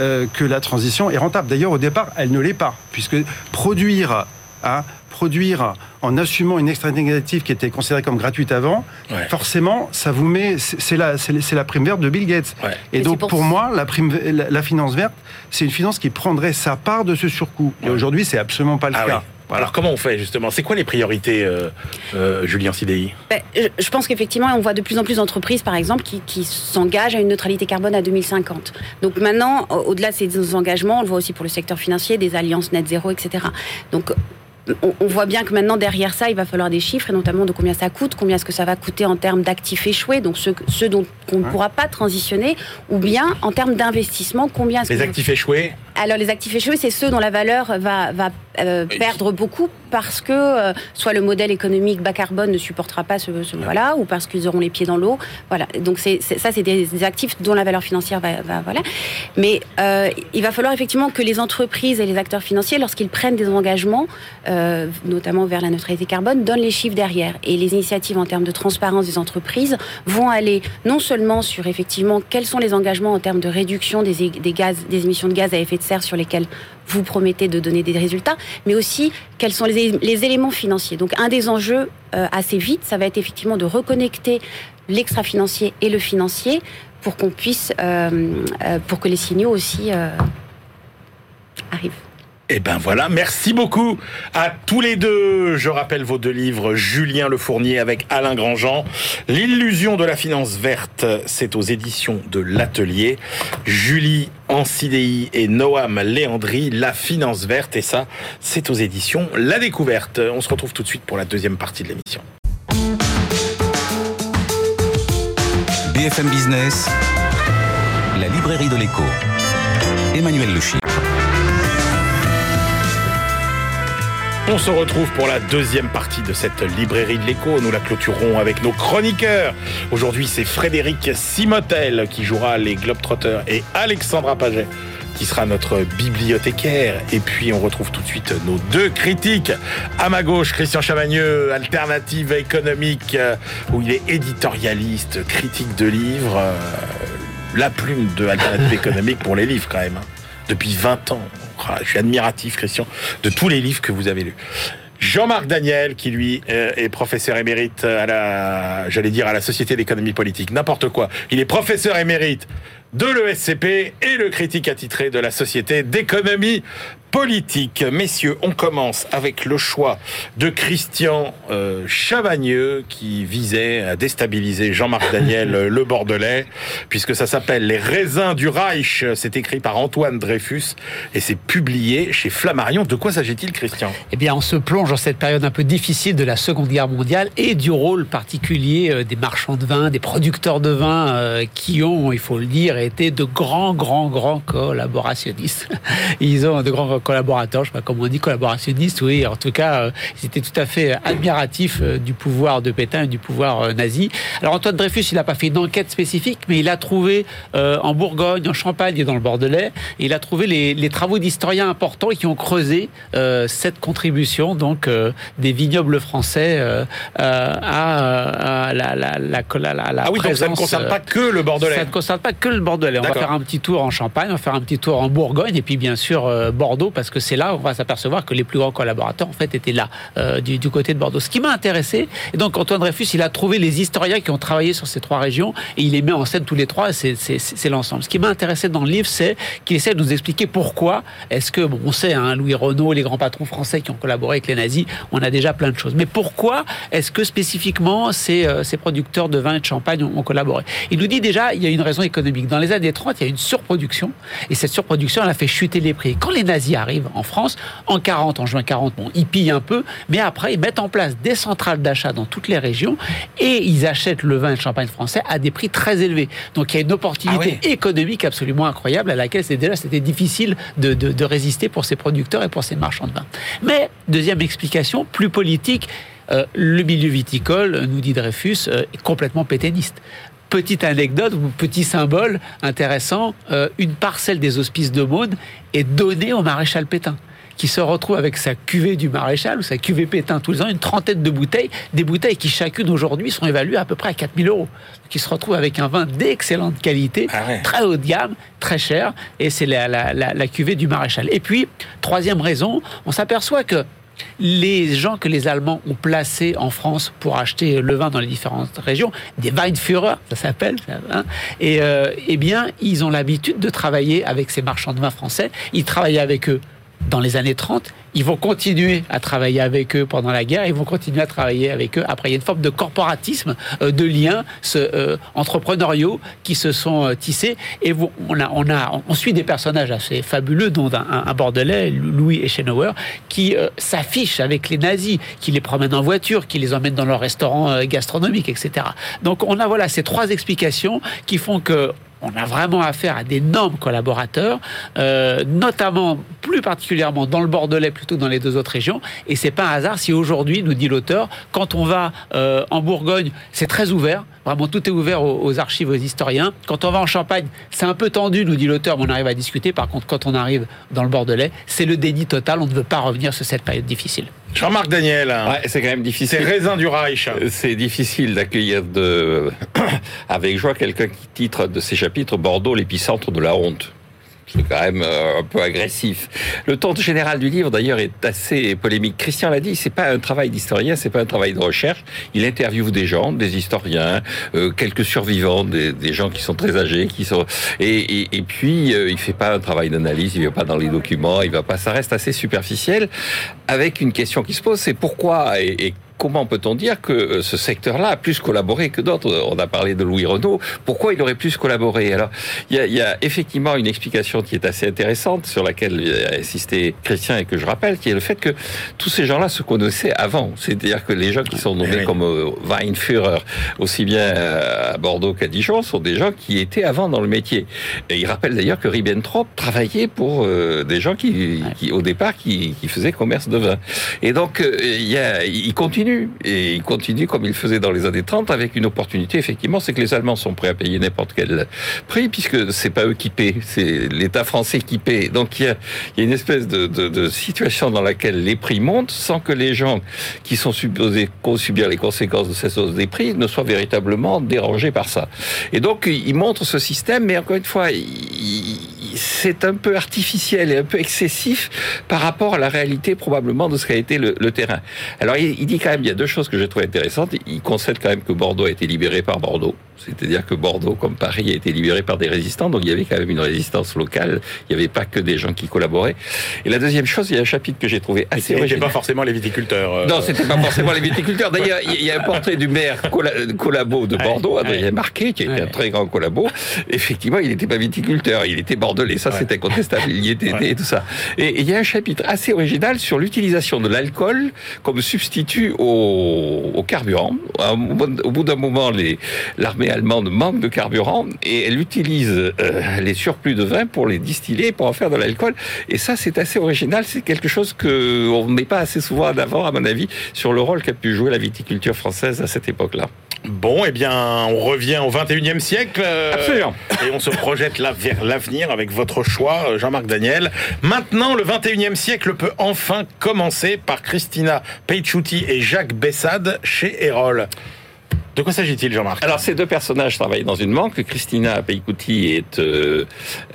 [SPEAKER 3] euh, que la transition est rentable. D'ailleurs, au départ, elle ne l'est pas, puisque produire, hein, produire en assumant une externalité négative qui était considérée comme gratuite avant, forcément, ça vous met, c'est la, c'est la prime verte de Bill Gates. Et, donc, pour, moi, la, prime, la, finance verte, c'est une finance qui prendrait sa part de ce surcoût. Et aujourd'hui, c'est absolument pas le ah cas.
[SPEAKER 1] Alors comment on fait justement? C'est quoi les priorités, euh, euh, Julien Sidei
[SPEAKER 2] ben, Je pense qu'effectivement, on voit de plus en plus d'entreprises, par exemple, qui, s'engagent à une neutralité carbone à 2050. Donc maintenant, au-delà de ces engagements, on le voit aussi pour le secteur financier, des alliances net zéro, etc. Donc on, voit bien que maintenant derrière ça, il va falloir des chiffres, et notamment de combien ça coûte, combien est-ce que ça va coûter en termes d'actifs échoués, donc ceux, ceux dont on ne pourra pas transitionner, ou bien en termes d'investissement, combien
[SPEAKER 1] est-ce Les actifs échoués.
[SPEAKER 2] Alors les actifs échoués, c'est ceux dont la valeur va, va euh, perdre beaucoup parce que euh, soit le modèle économique bas carbone ne supportera pas ce, voilà, ou parce qu'ils auront les pieds dans l'eau. Voilà. Donc c'est, ça, c'est des, actifs dont la valeur financière va, voilà. Mais euh, il va falloir effectivement que les entreprises et les acteurs financiers, lorsqu'ils prennent des engagements, notamment vers la neutralité carbone, donnent les chiffres derrière. Et les initiatives en termes de transparence des entreprises vont aller non seulement sur effectivement quels sont les engagements en termes de réduction des, des gaz, des émissions de gaz à effet de nécessaires sur lesquels vous promettez de donner des résultats, mais aussi quels sont les, éléments financiers. Donc un des enjeux assez vite, ça va être effectivement de reconnecter l'extra-financier et le financier pour qu'on puisse, pour que les signaux aussi arrivent.
[SPEAKER 1] Eh ben voilà, merci beaucoup à tous les deux. Je rappelle vos deux livres, Julien Le Fournier avec Alain Grandjean. L'illusion de la finance verte, c'est aux éditions de l'Atelier. Julie Ancidei et Noam Léandri, La finance verte, et ça, c'est aux éditions La Découverte. On se retrouve tout de suite pour la deuxième partie de l'émission.
[SPEAKER 4] BFM Business, la librairie de l'écho. Emmanuel Le
[SPEAKER 1] On se retrouve pour la deuxième partie de cette librairie de l'écho. Nous la clôturons avec nos chroniqueurs. Aujourd'hui, c'est Frédéric Simotel qui jouera les Globetrotters et Alexandra Paget qui sera notre bibliothécaire. Et puis, on retrouve tout de suite nos deux critiques. À ma gauche, Christian Chavagneux, Alternative économique, euh, où il est éditorialiste, critique de livres. Euh, la plume de Alternative [LAUGHS] économique pour les livres, quand même. Hein. Depuis 20 ans. Je suis admiratif, Christian, de tous les livres que vous avez lus. Jean-Marc Daniel, qui lui euh, est professeur émérite à la, j'allais dire à la Société d'économie politique, n'importe quoi. Il est professeur émérite de l'ESCP et le critique attitré de la Société d'économie politique. Messieurs, on commence avec le choix de Christian euh, Chavagneux qui visait à déstabiliser Jean-Marc [LAUGHS] Daniel euh, le Bordelais, puisque ça s'appelle Les raisins du Reich. C'est écrit par Antoine Dreyfus et c'est publié chez Flammarion. De quoi s'agit-il, Christian?
[SPEAKER 5] Eh bien, on se plonge dans cette période un peu difficile de la Seconde Guerre mondiale et du rôle particulier euh, des marchands de vin, des producteurs de vin qui ont, il faut le dire, été de grands, grands, grands collaborationnistes. [LAUGHS] Ils ont de grands collaborateurs, je sais pas comment on dit, collaborationnistes, oui, en tout cas, euh, ils étaient tout à fait admiratifs euh, du pouvoir de Pétain et du pouvoir euh, nazi. Alors Antoine Dreyfus, il n'a pas fait une enquête spécifique, mais il a trouvé en Bourgogne, en Champagne et dans le Bordelais, il a trouvé les, travaux d'historiens importants qui ont creusé cette contribution donc des vignobles français à, la, la, la,
[SPEAKER 1] Ah oui, donc ça ne concerne pas que le Bordelais.
[SPEAKER 5] Ça ne concerne pas que le Bordelais. On va faire un petit tour en Champagne, on va faire un petit tour en Bourgogne et puis bien sûr Bordeaux parce que c'est là on va s'apercevoir que les plus grands collaborateurs en fait étaient là euh, du, côté de Bordeaux. Ce qui m'a intéressé, et donc Antoine Dreyfus, il a trouvé les historiens qui ont travaillé sur ces trois régions et il les met en scène tous les trois. C'est l'ensemble. Ce qui m'a intéressé dans le livre, c'est qu'il essaie de nous expliquer pourquoi est-ce que bon, on sait hein, Louis Renault, les grands patrons français qui ont collaboré avec les nazis, on a déjà plein de choses. Mais pourquoi est-ce que spécifiquement ces, euh, ces producteurs de vin et de champagne ont, ont collaboré? Il nous dit déjà il y a une raison économique. Dans les années 30, il y a une surproduction et cette surproduction, elle a fait chuter les prix. Quand les nazis arrivent en France. En 40, en juin 40, bon, ils pillent un peu, mais après, ils mettent en place des centrales d'achat dans toutes les régions et ils achètent le vin et le champagne français à des prix très élevés. Donc il y a une opportunité ah économique absolument incroyable à laquelle c'est déjà c'était difficile de, résister pour ces producteurs et pour ces marchands de vin. Mais deuxième explication, plus politique. Euh, le milieu viticole, nous dit Dreyfus, euh, est complètement pétainiste. Petite anecdote ou petit symbole intéressant, euh, une parcelle des hospices de Maune est donnée au maréchal Pétain qui se retrouve avec sa cuvée du maréchal ou sa cuvée Pétain tous les ans, une trentaine de bouteilles, des bouteilles qui chacune aujourd'hui sont évaluées à peu près à 4000 euros, qui se retrouve avec un vin d'excellente qualité, ah très haut de gamme, très cher, et c'est la, la cuvée du maréchal. Et puis, troisième raison, on s'aperçoit que les gens que les Allemands ont placés en France pour acheter le vin dans les différentes régions, des Weinführer, ça s'appelle, hein, et euh, eh bien, ils ont l'habitude de travailler avec ces marchands de vin français. Ils travaillaient avec eux dans les années 30, ils vont continuer à travailler avec eux pendant la guerre, ils vont continuer à travailler avec eux. Après, il y a une forme de corporatisme, euh, de liens euh, entrepreneuriaux qui se sont euh, tissés. Et on, a, suit des personnages assez fabuleux, dont un, Bordelais, Louis Eschenauer, qui s'affiche avec les nazis, qui les promène en voiture, qui les emmène dans leur restaurant gastronomique, etc. Donc on a voilà ces trois explications qui font que on a vraiment affaire à d'énormes collaborateurs, euh, notamment plus particulièrement dans le Bordelais plutôt que dans les deux autres régions. Et c'est pas un hasard si aujourd'hui, nous dit l'auteur, quand on va euh, en Bourgogne, c'est très ouvert. Vraiment, tout est ouvert aux, archives, aux historiens. Quand on va en Champagne, c'est un peu tendu, nous dit l'auteur, mais on arrive à discuter. Par contre, quand on arrive dans le Bordelais, c'est le déni total. On ne veut pas revenir sur cette période difficile.
[SPEAKER 1] Jean-Marc Daniel.
[SPEAKER 6] c'est quand même difficile.
[SPEAKER 1] C'est raisin du Reich.
[SPEAKER 6] C'est difficile d'accueillir de... [COUGHS] avec joie quelqu'un qui titre de ses chapitres Bordeaux, l'épicentre de la honte. C'est quand même euh, un peu agressif. Le ton général du livre, d'ailleurs, est assez polémique. Christian l'a dit, c'est pas un travail d'historien, c'est pas un travail de recherche. Il interviewe des gens, des historiens, euh, quelques survivants, des, gens qui sont très âgés, qui sont et, puis euh, il fait pas un travail d'analyse, il va pas dans les documents, il va pas. Ça reste assez superficiel. Avec une question qui se pose, c'est pourquoi et comment peut-on dire que euh, ce secteur-là a plus collaboré que d'autres? On a parlé de Louis Renault. Pourquoi il aurait plus collaboré? Alors, il y, a, il y, a, effectivement une explication qui est assez intéressante, sur laquelle a insisté Christian et que je rappelle, qui est le fait que tous ces gens-là se connaissaient avant. C'est-à-dire que les gens qui sont nommés oui. comme euh, Weinführer, aussi bien à Bordeaux qu'à Dijon, sont des gens qui étaient avant dans le métier. Et il rappelle d'ailleurs que Ribbentrop travaillait pour euh, des gens qui, qui au départ, qui, qui, faisaient commerce de vin. Et donc, euh, il, y a, il continue et il continue comme il faisait dans les années 30 avec une opportunité effectivement c'est que les Allemands sont prêts à payer n'importe quel prix puisque c'est pas eux qui paient c'est l'État français qui paie. Donc il y a, il une espèce de, situation dans laquelle les prix montent sans que les gens qui sont supposés subir les conséquences de cette hausse des prix ne soient véritablement dérangés par ça. Et donc il montre ce système mais encore une fois c'est un peu artificiel et un peu excessif par rapport à la réalité probablement de ce qu'a été le, le terrain alors il, il dit quand même il y a deux choses que j'ai trouvé intéressantes. Il concède quand même que Bordeaux a été libéré par Bordeaux. C'est-à-dire que Bordeaux, comme Paris, a été libéré par des résistants. Donc il y avait quand même une résistance locale. Il n'y avait pas que des gens qui collaboraient. Et la deuxième chose, il y a un chapitre que j'ai trouvé assez original.
[SPEAKER 1] C'était pas forcément les viticulteurs.
[SPEAKER 6] Euh... Non, c'était pas forcément les viticulteurs. D'ailleurs, il y a un portrait du maire collabo de Bordeaux, Adrien. Marquet, qui était un très grand collabo. Effectivement, il n'était pas viticulteur. Il était bordelais. Ça, ouais. c'était incontestable. Il y était [LAUGHS] et tout ça. Et, et il y a un chapitre assez original sur l'utilisation de l'alcool comme substitut au, au carburant. Au bout d'un moment, l'armée allemande manque de carburant et elle utilise euh, les surplus de vin pour les distiller, pour en faire de l'alcool. Et ça, c'est assez original. C'est quelque chose que on ne met pas assez souvent en avant, à mon avis, sur le rôle qu'a pu jouer la viticulture française à cette époque-là.
[SPEAKER 1] Bon, eh bien, on revient au 21e siècle.
[SPEAKER 6] Euh, Absolument.
[SPEAKER 1] Et on se projette là vers l'avenir avec votre choix, euh, Jean-Marc Daniel. Maintenant, le 21e siècle peut enfin commencer par Christina Peichuti et Jacques Bessade chez Erol. De quoi s'agit-il, Jean-Marc
[SPEAKER 6] Alors, ces deux personnages travaillent dans une banque. Christina Peicuti est euh,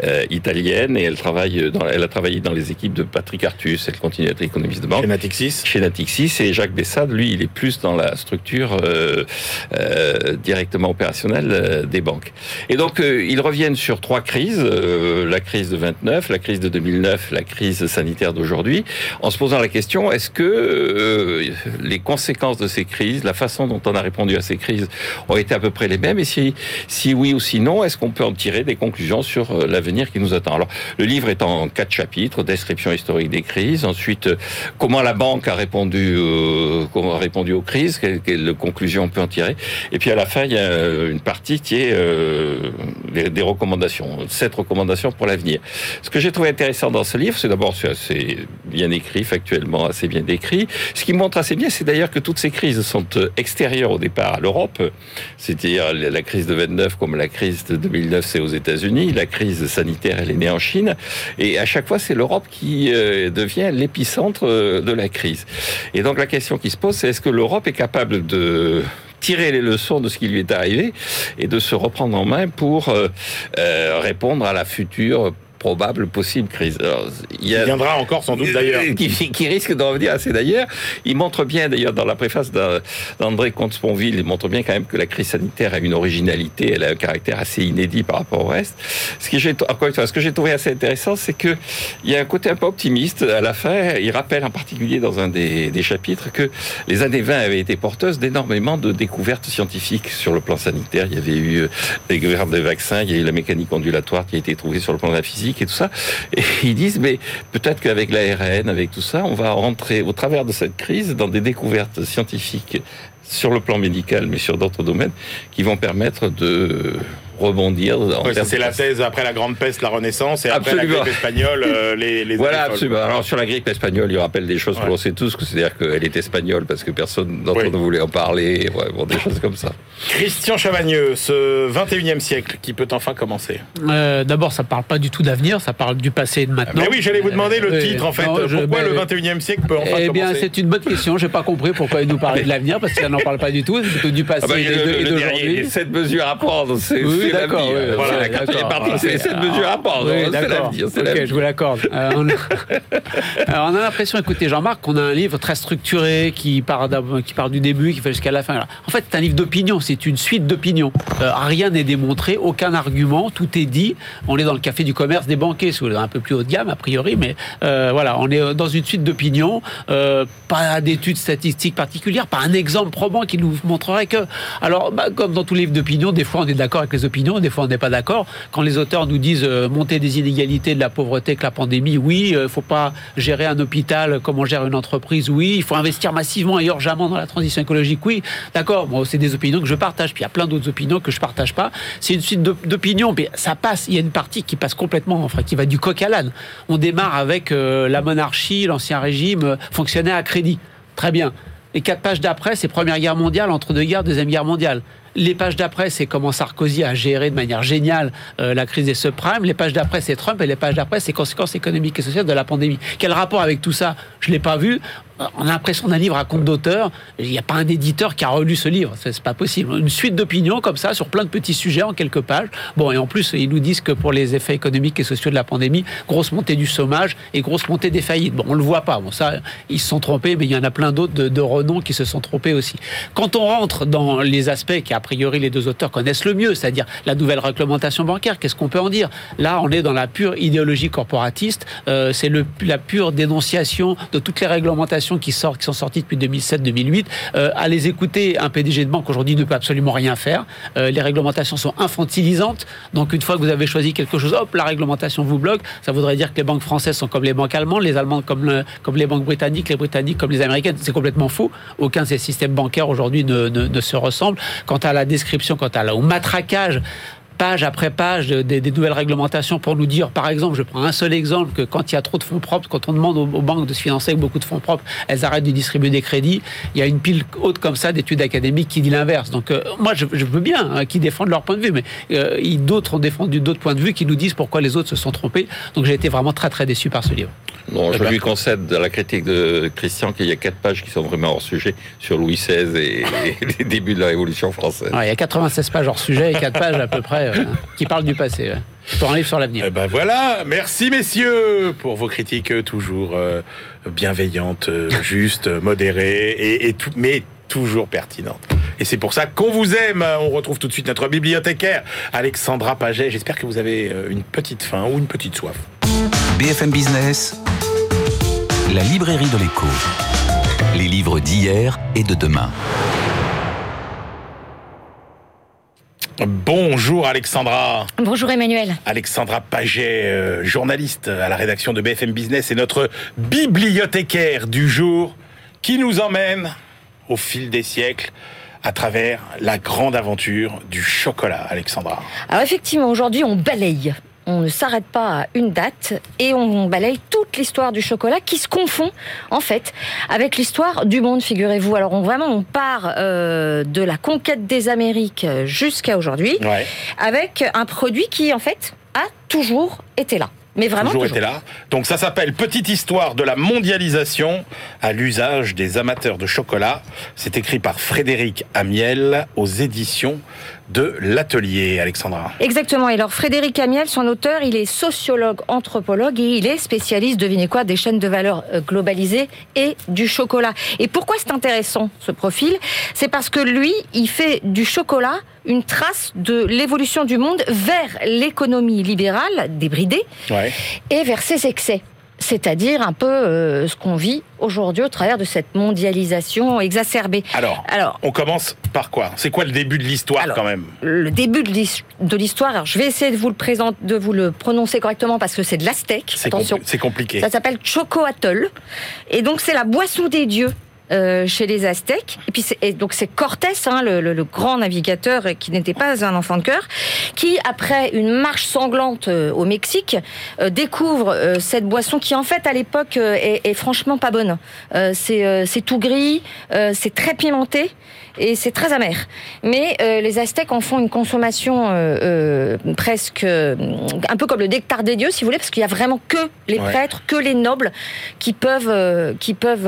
[SPEAKER 6] euh, italienne et elle travaille dans, elle a travaillé dans les équipes de Patrick Artus. Elle continue à être économiste de banque.
[SPEAKER 1] Chez Natixis.
[SPEAKER 6] Chez Natixis. Et Jacques Bessade, lui, il est plus dans la structure euh, directement opérationnelle des banques. Et donc, ils reviennent sur trois crises. la crise de 29, la crise de 2009, la crise sanitaire d'aujourd'hui, en se posant la question, est-ce que les conséquences de ces crises, la façon dont on a répondu à ces crises, ont été à peu près les mêmes Et si, si oui ou si non, est-ce qu'on peut en tirer des conclusions sur euh, l'avenir qui nous attend? Alors, le livre est en quatre chapitres description historique des crises. Ensuite, euh, comment la banque a répondu, euh, comment aux crises Quelles, quelles conclusions on peut en tirer Et puis à la fin, il y a une partie qui est des, des, recommandations, sept recommandations pour l'avenir. Ce que j'ai trouvé intéressant dans ce livre, c'est d'abord c'est assez bien écrit, factuellement assez bien décrit. Ce qui montre assez bien, c'est d'ailleurs que toutes ces crises sont extérieures au départ à l'Europe c'est-à-dire la crise de 29 comme la crise de 2009, c'est aux États-Unis. La crise sanitaire, elle est née en Chine. Et à chaque fois, c'est l'Europe qui euh, devient l'épicentre euh, de la crise. Et donc la question qui se pose, c'est est-ce que l'Europe est capable de tirer les leçons de ce qui lui est arrivé et de se reprendre en main pour euh, répondre à la future probable possible crise. Alors,
[SPEAKER 1] il, y a, il viendra encore sans doute d'ailleurs.
[SPEAKER 6] Qui, qui, risque d'en revenir assez d'ailleurs. Il montre bien d'ailleurs dans la préface d'André Comte-Sponville, il montre bien quand même que la crise sanitaire a une originalité, elle a un caractère assez inédit par rapport au reste. Ce que j'ai ce que trouvé assez intéressant, c'est que il y a un côté un peu optimiste à la fin. Il rappelle en particulier dans un des, des chapitres que les années 20 avaient été porteuses d'énormément de découvertes scientifiques sur le plan sanitaire. Il y avait eu les découvertes des vaccins, il y a eu la mécanique ondulatoire qui a été trouvée sur le plan de la physique et tout ça. Et [LAUGHS] ils disent, mais peut-être qu'avec l'ARN, avec tout ça, on va rentrer au travers de cette crise dans des découvertes scientifiques sur le plan médical, mais sur d'autres domaines, qui vont permettre de rebondir.
[SPEAKER 1] Ouais, c'est la thèse après la grande peste, la Renaissance, et
[SPEAKER 6] absolument.
[SPEAKER 1] après la grippe espagnole, euh, les, les
[SPEAKER 6] Voilà, absolument. Alors sur la grippe espagnole, il rappelle des choses ouais. que l'on sait tous, c'est-à-dire qu'elle est espagnole parce que personne d'entre oui. nous voulait en parler, ouais, bon, des choses comme ça.
[SPEAKER 1] Christian Chavagneux, ce 21e siècle qui peut enfin commencer
[SPEAKER 5] euh, D'abord, ça parle pas du tout d'avenir, ça parle du passé et de maintenant.
[SPEAKER 1] Mais oui, j'allais vous demander le titre en fait. Non, je, pourquoi mais, le 21e siècle peut enfin
[SPEAKER 5] eh
[SPEAKER 1] commencer
[SPEAKER 5] Eh bien, c'est une bonne question. J'ai pas compris pourquoi il nous parlait de l'avenir parce qu'il n'en parle pas du tout, c'est plutôt du passé
[SPEAKER 6] Ah bah,
[SPEAKER 5] et
[SPEAKER 6] le,
[SPEAKER 5] d'aujourd'hui.
[SPEAKER 6] 7 mesures à prendre, c'est
[SPEAKER 5] Oui,
[SPEAKER 6] l'avenir.
[SPEAKER 5] oui,
[SPEAKER 6] voilà, la quatrième c'est les 7 mesures à prendre.
[SPEAKER 5] Oui,
[SPEAKER 6] c'est l'avenir.
[SPEAKER 5] Ok, je vous l'accorde. Euh, on... A [LAUGHS] l'impression, écoutez, Jean-Marc, qu'on a un livre très structuré qui part, qui part du début, qui fait jusqu'à la fin. Alors, en fait, c'est un livre d'opinion, c'est une suite d'opinions. Euh, rien n'est démontré, aucun argument, tout est dit. On est dans le café du commerce des banquiers, si vous voulez, un peu plus haut de gamme, a priori, mais euh, voilà, on est dans une suite d'opinions, pas d'études statistiques particulières, pas un exemple qui nous montrerait que. Alors, bah, comme dans tous les livres d'opinion, des fois on est d'accord avec les opinions, des fois on n'est pas d'accord. Quand les auteurs nous disent euh, monter des inégalités, de la pauvreté, que la pandémie, oui, il faut pas gérer un hôpital comme on gère une entreprise, oui, il faut investir massivement et urgemment dans la transition écologique, oui, d'accord. Bon, c'est des opinions que je partage, puis il y a plein d'autres opinions que je partage pas. C'est une suite d'op- d'opinions, mais ça passe. Il y a une partie qui passe complètement, enfin, qui va du coq à l'âne. On démarre avec euh, la monarchie, l'ancien régime euh, fonctionnait à crédit. Très bien. Les quatre pages d'après, c'est Première Guerre mondiale, entre deux guerres, Deuxième Guerre mondiale. Les pages d'après, c'est comment Sarkozy a géré de manière géniale euh, la crise des subprimes. Les pages d'après, c'est Trump. Et les pages d'après, c'est conséquences économiques et sociales de la pandémie. Quel rapport avec tout ça? Je l'ai pas vu. On a l'impression d'un livre à compte d'auteur. Il n'y a pas un éditeur qui a relu ce livre. C'est pas possible. Une suite d'opinions comme ça sur plein de petits sujets en quelques pages. Bon, et en plus, ils nous disent que pour les effets économiques et sociaux de la pandémie, grosse montée du chômage et grosse montée des faillites. Bon, on le voit pas. Bon, ça, ils se sont trompés, mais il y en a plein d'autres de, renom qui se sont trompés aussi. Quand on rentre dans les aspects qui, a priori, les deux auteurs connaissent le mieux, c'est-à-dire la nouvelle réglementation bancaire, qu'est-ce qu'on peut en dire? Là, on est dans la pure idéologie corporatiste. Euh, c'est la pure dénonciation de toutes les réglementations qui sortent, qui sont sorties depuis 2007-2008. Euh, à les écouter, un PDG de banque aujourd'hui ne peut absolument rien faire. Euh, les réglementations sont infantilisantes. Donc, une fois que vous avez choisi quelque chose, hop, la réglementation vous bloque. Ça voudrait dire que les banques françaises sont comme les banques allemandes, les allemandes comme, comme les banques britanniques, les britanniques comme les américaines. C'est complètement faux. Aucun de ces systèmes bancaires aujourd'hui ne se ressemble. Quant à la description, quant à la- au matraquage, page après page de- des, nouvelles réglementations pour nous dire, par exemple, je prends un seul exemple, que quand il y a trop de fonds propres, quand on demande aux, banques de se financer avec beaucoup de fonds propres, elles arrêtent de distribuer des crédits. Il y a une pile haute comme ça d'études académiques qui dit l'inverse. Donc euh, moi, je, veux bien hein, qu'ils défendent leur point de vue, mais euh, d'autres ont défendu d'autres points de vue qui nous disent pourquoi les autres se sont trompés. Donc j'ai été vraiment très très déçu par ce livre.
[SPEAKER 6] Non, je
[SPEAKER 1] Eh ben.
[SPEAKER 6] lui concède à la critique de Christian qu'il y a quatre pages qui sont vraiment hors sujet sur Louis XVI et, et [LAUGHS] les débuts de la Révolution française.
[SPEAKER 5] Ouais, il y a 96 pages hors sujet et 4 pages à peu près euh, qui parlent du passé. ouais. Pour un livre sur l'avenir.
[SPEAKER 1] Eh ben voilà, merci messieurs pour vos critiques euh, toujours euh, bienveillantes, [LAUGHS] justes, modérées, et, et tout, mais toujours pertinentes. Et c'est pour ça qu'on vous aime. On retrouve tout de suite notre bibliothécaire, Alexandra Paget. J'espère que vous avez une petite faim ou une petite soif.
[SPEAKER 4] BFM Business, la librairie de l'écho. Les livres d'hier et de demain.
[SPEAKER 1] Bonjour Alexandra.
[SPEAKER 7] Bonjour Emmanuel.
[SPEAKER 1] Alexandra Paget, euh, journaliste à la rédaction de BFM Business et notre bibliothécaire du jour qui nous emmène au fil des siècles à travers la grande aventure du chocolat, Alexandra.
[SPEAKER 7] Alors effectivement, aujourd'hui, on balaye. On ne s'arrête pas à une date et on balaye toute l'histoire du chocolat qui se confond en fait avec l'histoire du monde, figurez-vous. Alors on, vraiment, on part euh, de la conquête des Amériques jusqu'à aujourd'hui
[SPEAKER 1] Ouais,
[SPEAKER 7] avec un produit qui en fait a toujours été là. Mais vraiment
[SPEAKER 1] toujours
[SPEAKER 7] toujours.
[SPEAKER 1] été là. Donc ça s'appelle Petite histoire de la mondialisation à l'usage des amateurs de chocolat. C'est écrit par Frédéric Amiel aux éditions de l'Atelier, Alexandra.
[SPEAKER 7] Exactement. Et alors, Frédéric Amiel, son auteur, il est sociologue, anthropologue et il est spécialiste, devinez quoi, des chaînes de valeur euh, globalisées et du chocolat. Et pourquoi c'est intéressant, ce profil? C'est parce que lui, il fait du chocolat une trace de l'évolution du monde vers l'économie libérale, débridée,
[SPEAKER 1] Ouais.
[SPEAKER 7] et vers ses excès. C'est-à-dire un peu euh, ce qu'on vit aujourd'hui au travers de cette mondialisation exacerbée.
[SPEAKER 1] Alors,
[SPEAKER 7] Alors,
[SPEAKER 1] on commence par quoi? C'est quoi le début de l'histoire quand même?
[SPEAKER 7] le début de l'his- de l'histoire. Je vais essayer de vous le présenter, de vous le prononcer correctement parce que c'est de l'aztèque.
[SPEAKER 1] C'est
[SPEAKER 7] Attention.
[SPEAKER 1] compli- c'est compliqué.
[SPEAKER 7] Ça s'appelle Chocoatl. Et donc, c'est la boisson des dieux. Euh, chez les Aztèques. Et puis donc c'est Cortés, hein, le, grand navigateur euh, qui n'était pas un enfant de cœur, qui après une marche sanglante euh, au Mexique découvre cette boisson qui en fait à l'époque est, franchement pas bonne. C'est tout gris, c'est très pimenté et c'est très amer. Mais euh, les Aztèques en font une consommation euh, euh, presque un peu comme le nectar des dieux, si vous voulez, parce qu'il y a vraiment que les
[SPEAKER 1] Ouais.
[SPEAKER 7] prêtres, que les nobles qui peuvent qui peuvent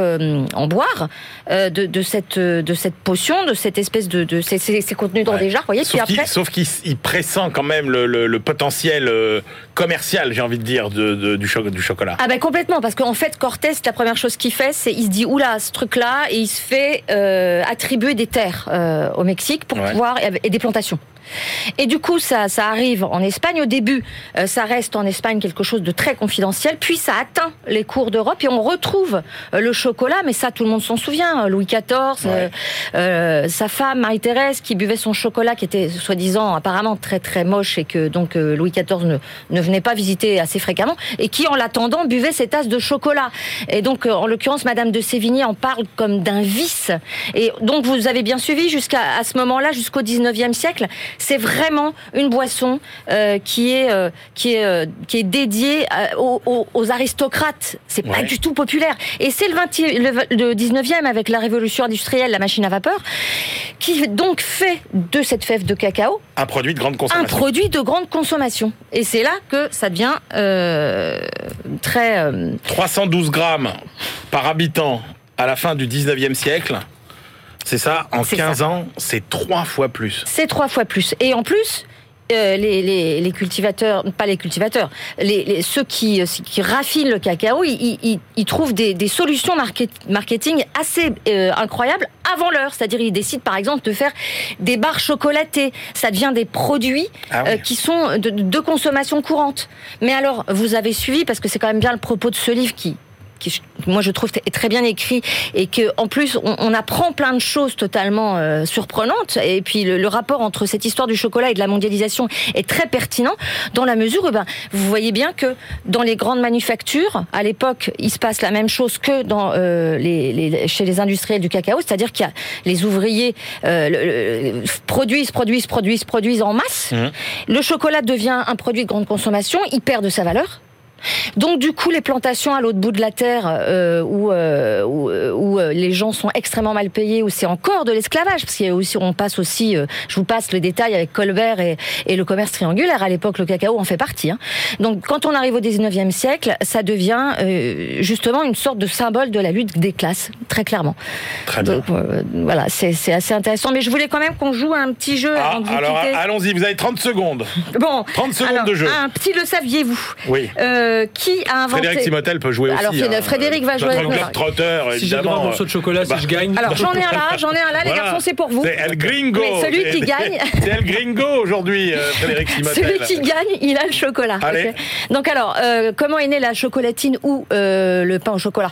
[SPEAKER 7] en boire. de, de, cette, de cette potion, de cette espèce de... de c'est, c'est, contenu dans des jarres, vous voyez.
[SPEAKER 1] Sauf qu'il,
[SPEAKER 7] après,
[SPEAKER 1] pressent quand même le, le- le potentiel commercial, j'ai envie de dire, de, de- du, cho- du chocolat.
[SPEAKER 7] Ah ben complètement, parce qu'en fait, Cortés, la première chose qu'il fait, c'est il se dit oula, ce truc-là, et il se fait attribuer des euh, au Mexique pour
[SPEAKER 1] Ouais.
[SPEAKER 7] pouvoir et des plantations. Et du coup, ça, ça arrive en Espagne. Au début, euh, ça reste en Espagne quelque chose de très confidentiel. Puis ça atteint les cours d'Europe et on retrouve euh, le chocolat. Mais ça, tout le monde s'en souvient. Louis XIV, euh, euh, sa femme Marie-Thérèse, qui buvait son chocolat, qui était soi-disant apparemment très très moche et que donc euh, Louis XIV ne, ne venait pas visiter assez fréquemment, et qui en l'attendant buvait ses tasses de chocolat. Et donc, en l'occurrence, Madame de Sévigné en parle comme d'un vice. Et donc, vous avez bien suivi jusqu'à à ce moment-là, jusqu'au 19e siècle, c'est vraiment une boisson euh, qui est euh, qui est euh, qui est dédiée à- aux, aristocrates. C'est pas du tout populaire. Et c'est le, 20, le, le 19e avec la révolution industrielle, la machine à vapeur, qui donc fait de cette fève de cacao
[SPEAKER 1] Un produit de grande
[SPEAKER 7] un
[SPEAKER 1] consommation.
[SPEAKER 7] produit de grande consommation. Et c'est là que ça devient très euh,
[SPEAKER 1] 312 grammes par habitant à la fin du 19e siècle. C'est ça, en
[SPEAKER 7] C'est
[SPEAKER 1] 15
[SPEAKER 7] ça.
[SPEAKER 1] ans, c'est trois fois plus.
[SPEAKER 7] C'est trois fois plus. Et en plus, euh, les, les, les cultivateurs, pas les cultivateurs, les, les- ceux qui, euh, qui raffinent le cacao, ils, ils- ils, ils trouvent des, des solutions market- marketing assez euh, incroyables avant l'heure. C'est-à-dire, ils décident par exemple de faire des barres chocolatées. Ça devient des produits
[SPEAKER 1] Ah oui.
[SPEAKER 7] euh, qui sont de, de consommation courante. Mais alors, vous avez suivi, parce que c'est quand même bien le propos de ce livre qui, qui, moi je trouve est très bien écrit et que en plus on, on apprend plein de choses totalement euh, surprenantes. Et puis le, le rapport entre cette histoire du chocolat et de la mondialisation est très pertinent dans la mesure où ben vous voyez bien que dans les grandes manufactures à l'époque il se passe la même chose que dans euh, les, les- chez les industriels du cacao c'est-à-dire qu'il y a les ouvriers euh, le- le- produisent produisent produisent produisent en masse.
[SPEAKER 1] Mhm.
[SPEAKER 7] le chocolat devient un produit de grande consommation il perd de sa valeur donc du coup, les plantations à l'autre bout de la terre, euh, où, euh, où, euh, où, les gens sont extrêmement mal payés, où c'est encore de l'esclavage, parce qu'il y a aussi, on passe aussi, euh, je vous passe le détail avec Colbert et, et le commerce triangulaire. À l'époque, le cacao en fait partie. hein. Donc quand on arrive au 19e siècle, ça devient justement une sorte de symbole de la lutte des classes, très clairement.
[SPEAKER 1] Très bien.
[SPEAKER 7] Donc, voilà, c'est assez intéressant. Mais je voulais quand même qu'on joue à un petit jeu
[SPEAKER 1] Ah,
[SPEAKER 7] avant de vous
[SPEAKER 1] alors allons-y, vous avez 30 secondes.
[SPEAKER 7] Bon,
[SPEAKER 1] 30 secondes
[SPEAKER 7] alors,
[SPEAKER 1] de jeu.
[SPEAKER 7] Un petit le saviez-vous?
[SPEAKER 1] Oui.
[SPEAKER 7] Euh, Qui a inventé
[SPEAKER 1] Frédéric Simotel peut jouer aussi.
[SPEAKER 7] Alors,
[SPEAKER 1] hein.
[SPEAKER 7] Frédéric va jouer moi.
[SPEAKER 1] globe trotteur,
[SPEAKER 8] Si j'ai droit à un morceau de chocolat,
[SPEAKER 1] bah,
[SPEAKER 8] si je gagne.
[SPEAKER 7] Alors j'en ai un là, j'en ai un là, les
[SPEAKER 1] Voilà.
[SPEAKER 7] garçons, c'est pour vous.
[SPEAKER 1] C'est El Gringo.
[SPEAKER 7] Mais celui qui
[SPEAKER 1] C'est-
[SPEAKER 7] gagne- [LAUGHS]
[SPEAKER 1] C'est El Gringo aujourd'hui, euh, Frédéric [LAUGHS] Simotel.
[SPEAKER 7] Celui qui gagne, il a le chocolat.
[SPEAKER 1] Allez.
[SPEAKER 7] Donc alors, euh, comment est née la chocolatine ou euh, le pain au chocolat?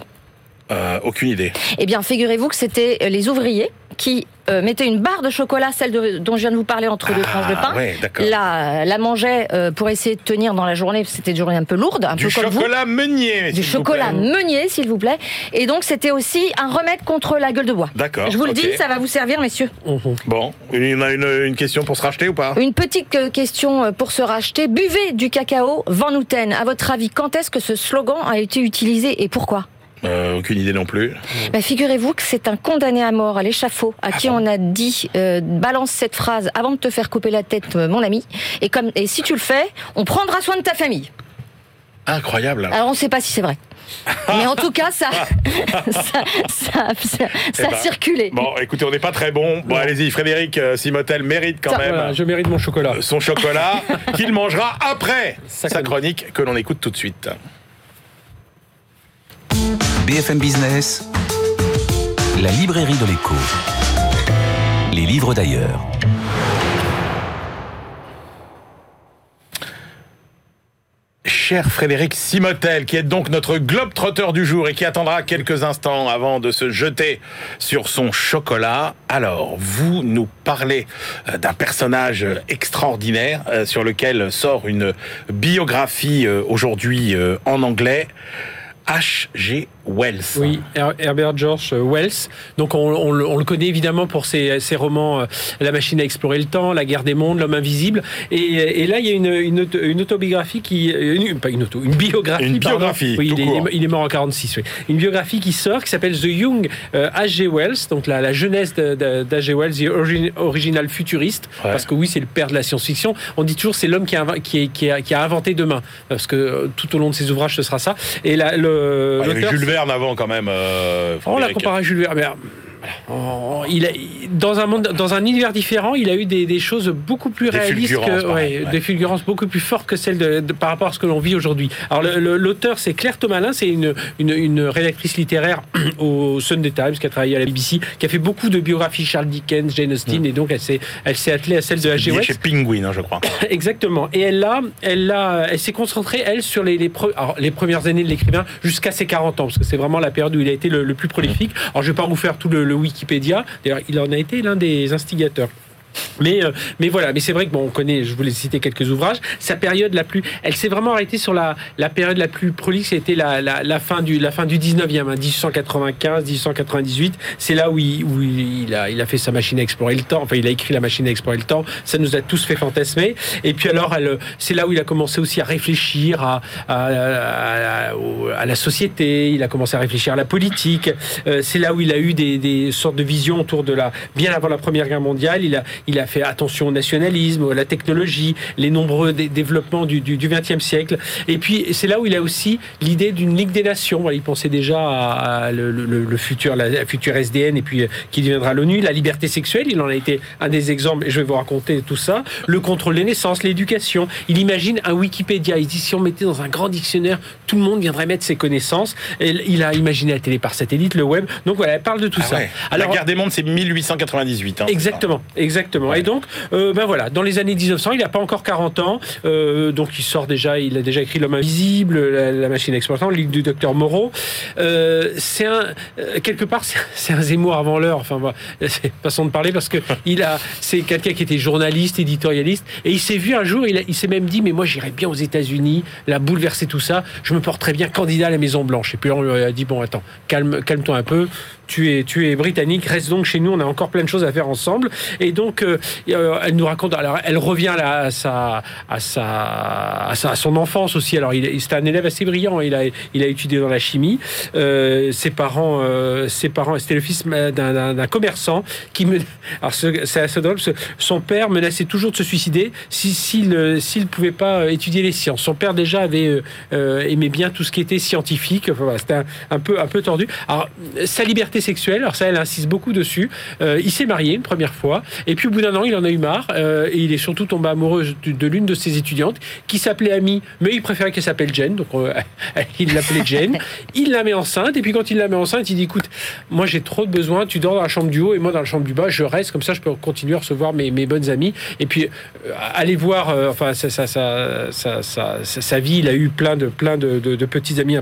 [SPEAKER 1] Euh, aucune idée.
[SPEAKER 7] Eh bien, figurez-vous que c'était euh, les ouvriers qui euh, mettaient une barre de chocolat, celle de- dont je viens de vous parler, entre deux tranches de pain.
[SPEAKER 1] Ah, ouais.
[SPEAKER 7] La, la mangeaient euh, pour essayer de tenir dans la journée, parce que c'était une journée un peu lourde, un
[SPEAKER 1] Du
[SPEAKER 7] peu comme vous.
[SPEAKER 1] chocolat meunier.
[SPEAKER 7] Du
[SPEAKER 1] s'il vous
[SPEAKER 7] chocolat
[SPEAKER 1] plaît.
[SPEAKER 7] meunier, s'il vous plaît. Et donc, c'était aussi un remède contre la gueule de bois.
[SPEAKER 1] D'accord.
[SPEAKER 7] Je vous le dis, ça va vous servir, messieurs.
[SPEAKER 1] Bon, il y en a une, une question pour se racheter ou pas?
[SPEAKER 7] Une petite euh, question pour se racheter. Buvez du cacao, Van Houten. À votre avis, quand est-ce que ce slogan a été utilisé et pourquoi?
[SPEAKER 1] Euh, Aucune idée non plus.
[SPEAKER 7] Bah, Figurez-vous que c'est un condamné à mort à l'échafaud à qui on a dit euh, balance cette phrase avant de te faire couper la tête, euh, mon ami. Et comme et si tu le fais, on prendra soin de ta famille.
[SPEAKER 1] Incroyable.
[SPEAKER 7] Alors on ne sait pas si c'est vrai. [LAUGHS] Mais en tout cas, ça, ça, [LAUGHS] ça, ça- ça
[SPEAKER 1] Eh
[SPEAKER 7] a
[SPEAKER 1] ben,
[SPEAKER 7] circulé.
[SPEAKER 1] Bon, écoutez, on n'est pas très bon. Bon, allez-y, Frédéric Simotel mérite quand
[SPEAKER 7] Ça,
[SPEAKER 1] même
[SPEAKER 8] Voilà, je mérite mon chocolat.
[SPEAKER 1] son chocolat [LAUGHS] qu'il mangera après
[SPEAKER 8] sa
[SPEAKER 1] chronique que l'on écoute tout de suite.
[SPEAKER 4] BFM Business, la librairie de l'écho. Les livres d'ailleurs.
[SPEAKER 1] Cher Frédéric Simotel, qui est donc notre globe trotteur du jour et qui attendra quelques instants avant de se jeter sur son chocolat. Alors, vous nous parlez euh, d'un personnage extraordinaire euh, sur lequel sort une biographie euh, aujourd'hui en anglais. H.G. Wells.
[SPEAKER 8] Oui, Her- Herbert George Wells. Donc on, on le- on le connaît évidemment pour ses, ses romans euh, La machine à explorer le temps, La guerre des mondes, L'homme invisible. Et, et là, il y a une, une, auto- une autobiographie qui, euh, une, pas une auto, une biographie.
[SPEAKER 1] Une biographie,
[SPEAKER 8] Oui,
[SPEAKER 1] tout
[SPEAKER 8] il est,
[SPEAKER 1] court.
[SPEAKER 8] il est mort en 46. Oui. Une biographie qui sort qui s'appelle The Young euh, H.G. Wells, donc la, la jeunesse d'H.G. Wells, The origin- Original Futurist.
[SPEAKER 1] Ouais.
[SPEAKER 8] Parce que oui, c'est le père de la science-fiction. On dit toujours c'est l'homme qui qui, qui, a, qui a inventé demain, parce que euh, tout au long de ses ouvrages, ce sera ça. Et la- le, euh,
[SPEAKER 1] Ah, Verne avant quand même. euh,
[SPEAKER 8] on l'a comparé à Jules Verne. Oh, il a, dans un monde, dans un univers différent, il a eu des, des choses beaucoup plus
[SPEAKER 1] Des
[SPEAKER 8] réalistes, que, ouais,
[SPEAKER 1] ouais.
[SPEAKER 8] des fulgurances beaucoup plus fortes que celles de, de- par rapport à ce que l'on vit aujourd'hui. Alors l'auteur, c'est Claire Thomalin, c'est une, une, une rédactrice littéraire [CLEARS THROAT] au Sunday Times qui a travaillé à la BBC, qui a fait beaucoup de biographies Charles Dickens, Jane Austen, et donc elle s'est, elle s'est attelée à celle de H.G. Wells.
[SPEAKER 1] chez Penguin, hein, je crois. [LAUGHS]
[SPEAKER 8] Exactement. Et elle a, elle a, elle s'est concentrée elle sur les les, pre- alors, les premières années de l'écrivain jusqu'à ses 40 ans parce que c'est vraiment la période où il a été le, le plus prolifique. Alors je vais pas vous faire tout le, le Wikipédia. D'ailleurs, il en a été l'un des instigateurs. Mais, euh, mais voilà, mais c'est vrai que bon, on connaît, je voulais citer quelques ouvrages. Sa période la plus, elle s'est vraiment arrêtée sur la, la période la plus prolixe, c'était la, la, la fin du, la fin du 19e, hein, 1895, 1898. C'est là où, il, où il, a, il a fait sa machine à explorer le temps. Enfin, il a écrit la machine à explorer le temps. Ça nous a tous fait fantasmer. Et puis alors, c'est là où il a commencé aussi à réfléchir à, à, à- à la société. Il a commencé à réfléchir à la politique. Euh, c'est là où il a eu des, des sortes de visions autour de la, bien avant la Première Guerre mondiale. Il a, il a fait attention au nationalisme, à la technologie, les nombreux dé- développements du, du, du XXe siècle. Et puis c'est là où il a aussi l'idée d'une Ligue des Nations. Voilà, il pensait déjà à, à le, le- le futur, la, la future SDN et puis euh, qui deviendra l'ONU, la liberté sexuelle. Il en a été un des exemples. Et je vais vous raconter tout ça. Le contrôle des naissances, l'éducation. Il imagine un Wikipédia. Il dit si on mettait dans un grand dictionnaire, tout le monde viendrait mettre ses connaissances. Et il a imaginé la télé par satellite, le web. Donc voilà, elle parle de tout
[SPEAKER 1] Ah
[SPEAKER 8] ça.
[SPEAKER 1] ouais. la guerre des mondes, c'est 1898. hein, c'est
[SPEAKER 8] Exactement, exactement.
[SPEAKER 1] Ouais.
[SPEAKER 8] Et donc, euh, ben voilà, dans les années 1900, il n'a pas encore 40 ans, euh, donc il sort déjà, il a déjà écrit L'homme invisible, La, la machine exploitante, le livre du docteur Moreau. Euh, c'est un, quelque part, c'est un Zemmour avant l'heure. Enfin, voilà, [LAUGHS] c'est façon de parler parce que [LAUGHS] il a, c'est quelqu'un qui était journaliste, éditorialiste, et il s'est vu un jour, il, a- il s'est même dit, mais moi j'irais bien aux États-Unis, la bouleverser tout ça, je me porterais bien candidat à la Maison Blanche. Et puis là, on lui a dit, bon, attends, calme, calme-toi un peu. Tu es, britannique, reste donc chez nous, on a encore plein de choses à faire ensemble. Et donc, euh, euh, elle nous raconte, alors elle revient à, sa, à, sa, à, sa- à son enfance aussi. Alors, il, c'était un élève assez brillant, il a, il a étudié dans la chimie. Euh, ses parents, ses parents c'était le fils d'un, commerçant qui me. Alors, ce- c'est assez drôle, son père menaçait toujours de se suicider si, s'il ne s'il pouvait pas étudier les sciences. Son père, déjà, avait aimé bien tout ce qui était scientifique. Enfin, c'était un, un peu, un peu tordu. Alors, sa liberté sexuelle, alors ça, elle insiste beaucoup dessus. Euh, il s'est marié une première fois, et puis au bout d'un an, il en a eu marre, euh, et il est surtout tombé amoureux de, l'une de ses étudiantes, qui s'appelait Amy, mais il préférait qu'elle s'appelle Jane, donc euh, [LAUGHS] il l'appelait Jane. Il la met enceinte, et puis quand il la met enceinte, il dit, écoute, moi j'ai trop de besoins, tu dors dans la chambre du haut, et moi dans la chambre du bas, je reste, comme ça je peux continuer à recevoir mes, mes bonnes amies. Et puis, aller voir, enfin, sa, sa, sa, sa, vie, il a eu plein de, plein de, de- de petits amis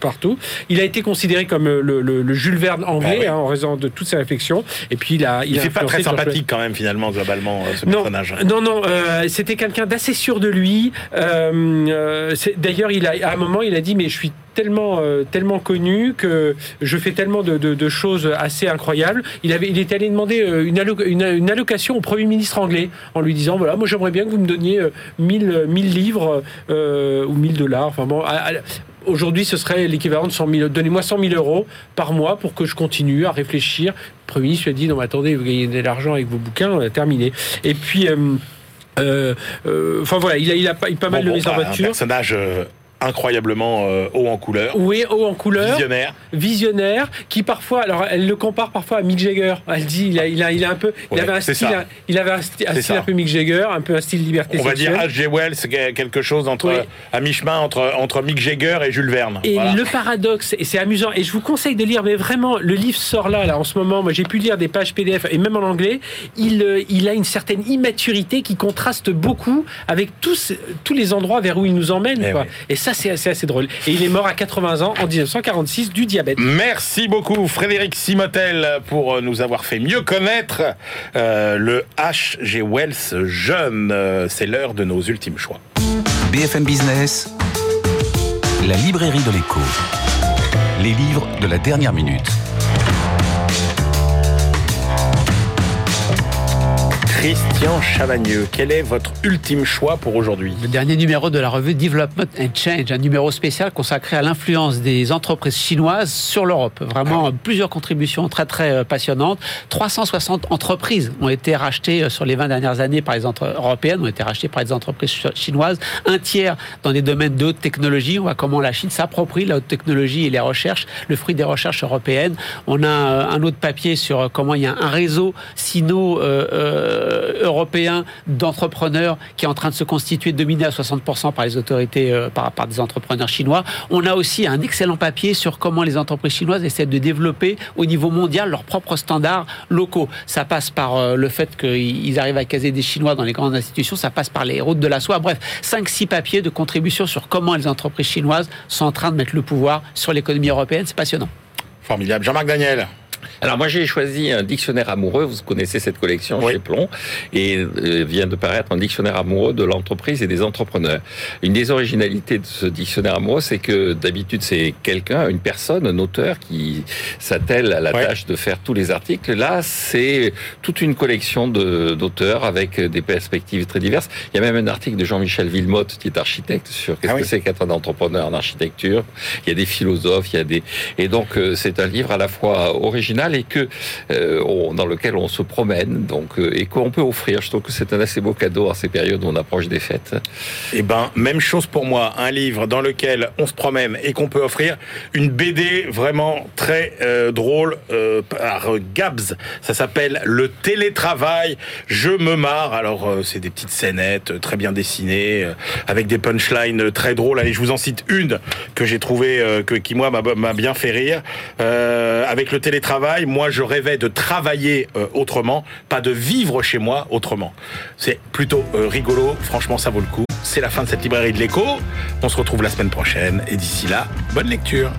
[SPEAKER 8] partout. Il a été considéré comme le, le- le Jules Verne anglais,
[SPEAKER 1] Ah oui.
[SPEAKER 8] hein, en raison de toutes ses réflexions. Et puis, il a,
[SPEAKER 1] Il
[SPEAKER 8] a
[SPEAKER 1] fait pas très sympathique quand même finalement globalement euh, ce
[SPEAKER 8] non,
[SPEAKER 1] personnage.
[SPEAKER 8] non, non, euh, c'était quelqu'un d'assez sûr de lui. Euh, D'ailleurs, il a, à un moment, il a dit, mais je suis tellement, euh, tellement connu que je fais tellement de, de- de choses assez incroyables. Il, avait, il était allé demander une, allo- une- une allocation au Premier ministre anglais en lui disant, voilà, moi j'aimerais bien que vous me donniez euh, 1000, 1000 livres euh, ou 1000 dollars. Enfin bon, à- à- Aujourd'hui, ce serait l'équivalent de 100 000. Donnez-moi 100 000 euros par mois pour que je continue à réfléchir. Le Premier ministre lui a dit non, mais attendez, vous gagnez de l'argent avec vos bouquins, on a terminé. Et puis, euh, euh, euh, enfin voilà, il a, il a pas, pas mal de
[SPEAKER 1] bon,
[SPEAKER 8] mises en
[SPEAKER 1] bah, Un
[SPEAKER 8] voiture.
[SPEAKER 1] personnage euh, incroyablement euh, haut en couleur,
[SPEAKER 8] Oui, haut en couleur,
[SPEAKER 1] visionnaire.
[SPEAKER 8] visionnaire, qui parfois, alors elle le compare parfois à Mick Jagger. Elle dit, il a, il a, il a un peu, il
[SPEAKER 1] Ouais,
[SPEAKER 8] avait un style,
[SPEAKER 1] ça.
[SPEAKER 8] il avait un style peu Mick Jagger, un peu un style liberté
[SPEAKER 1] On va dire. H.G. Wells, c'est quelque chose entre
[SPEAKER 8] Oui.
[SPEAKER 1] à mi-chemin entre entre Mick Jagger et Jules Verne.
[SPEAKER 8] Et
[SPEAKER 1] Voilà.
[SPEAKER 8] le paradoxe, et c'est amusant, et je vous conseille de lire, mais vraiment, le livre sort là, là, en ce moment. Moi, j'ai pu lire des pages PDF, et même en anglais, il, euh, il a une certaine immaturité qui contraste beaucoup avec tous, tous les endroits vers où il nous emmène.
[SPEAKER 1] Eh
[SPEAKER 8] quoi.
[SPEAKER 1] oui.
[SPEAKER 8] Et ça, c'est assez, assez drôle. Et il est mort à 80 ans, en 1946, du diabète.
[SPEAKER 1] Merci beaucoup Frédéric Simotel pour nous avoir fait mieux connaître euh, le H.G. Wells jeune. Euh, C'est l'heure de nos ultimes choix.
[SPEAKER 4] BFM Business, la librairie de l'écho. Les livres de la dernière minute.
[SPEAKER 1] Christian Chavagneux, quel est votre ultime choix pour aujourd'hui?
[SPEAKER 5] Le dernier numéro de la revue Development and Change, un numéro spécial consacré à l'influence des entreprises chinoises sur l'Europe. Vraiment plusieurs contributions très très euh, passionnantes. 360 entreprises ont été rachetées euh, sur les 20 dernières années par les entreprises européennes, ont été rachetées par les entreprises chinoises. Un tiers dans des domaines de haute technologie. On voit comment la Chine s'approprie la haute technologie et les recherches, le fruit des recherches européennes. On a euh, un autre papier sur comment il y a un réseau sino-européen d'entrepreneurs qui est en train de se constituer, dominé à 60% par les autorités, par, par des entrepreneurs chinois. On a aussi un excellent papier sur comment les entreprises chinoises essaient de développer au niveau mondial leurs propres standards locaux. Ça passe par euh, le fait qu'ils arrivent à caser des Chinois dans les grandes institutions, ça passe par les routes de la soie. Bref, 5-6 papiers de contribution sur comment les entreprises chinoises sont en train de mettre le pouvoir sur l'économie européenne. C'est passionnant.
[SPEAKER 1] Formidable. Jean-Marc Daniel.
[SPEAKER 6] Alors moi j'ai choisi un dictionnaire amoureux, vous connaissez cette collection chez Plomb, et euh, vient de paraître un dictionnaire amoureux de l'entreprise et des entrepreneurs. Une des originalités de ce dictionnaire amoureux, c'est que d'habitude c'est quelqu'un, une personne, un auteur qui s'attelle à la tâche de faire tous les articles. Là c'est toute une collection d'auteurs avec des perspectives très diverses. Il y a même un article de Jean-Michel Villemotte qui est architecte sur qu'est-ce ah que c'est qu'être un entrepreneur en architecture. Il y a des philosophes, il y a des... Et donc euh, c'est un livre à la fois original et que euh, dans lequel on se promène donc euh, et qu'on peut offrir. Je trouve que c'est un assez beau cadeau à ces périodes où on approche des fêtes.
[SPEAKER 1] Eh ben, même chose pour moi, un livre dans lequel on se promène et qu'on peut offrir une BD vraiment très euh, drôle par Gabs. Ça s'appelle Le télétravail. Je me marre. Alors c'est des petites scénettes très bien dessinées avec des punchlines très drôles. Allez, je vous en cite une que j'ai trouvé que qui moi m'a bien fait rire avec le télétravail moi je rêvais de travailler euh, autrement, pas de vivre chez moi autrement. C'est plutôt euh, rigolo, franchement ça vaut le coup. C'est la fin de cette librairie de l'écho. On se retrouve la semaine prochaine et d'ici là, bonne lecture.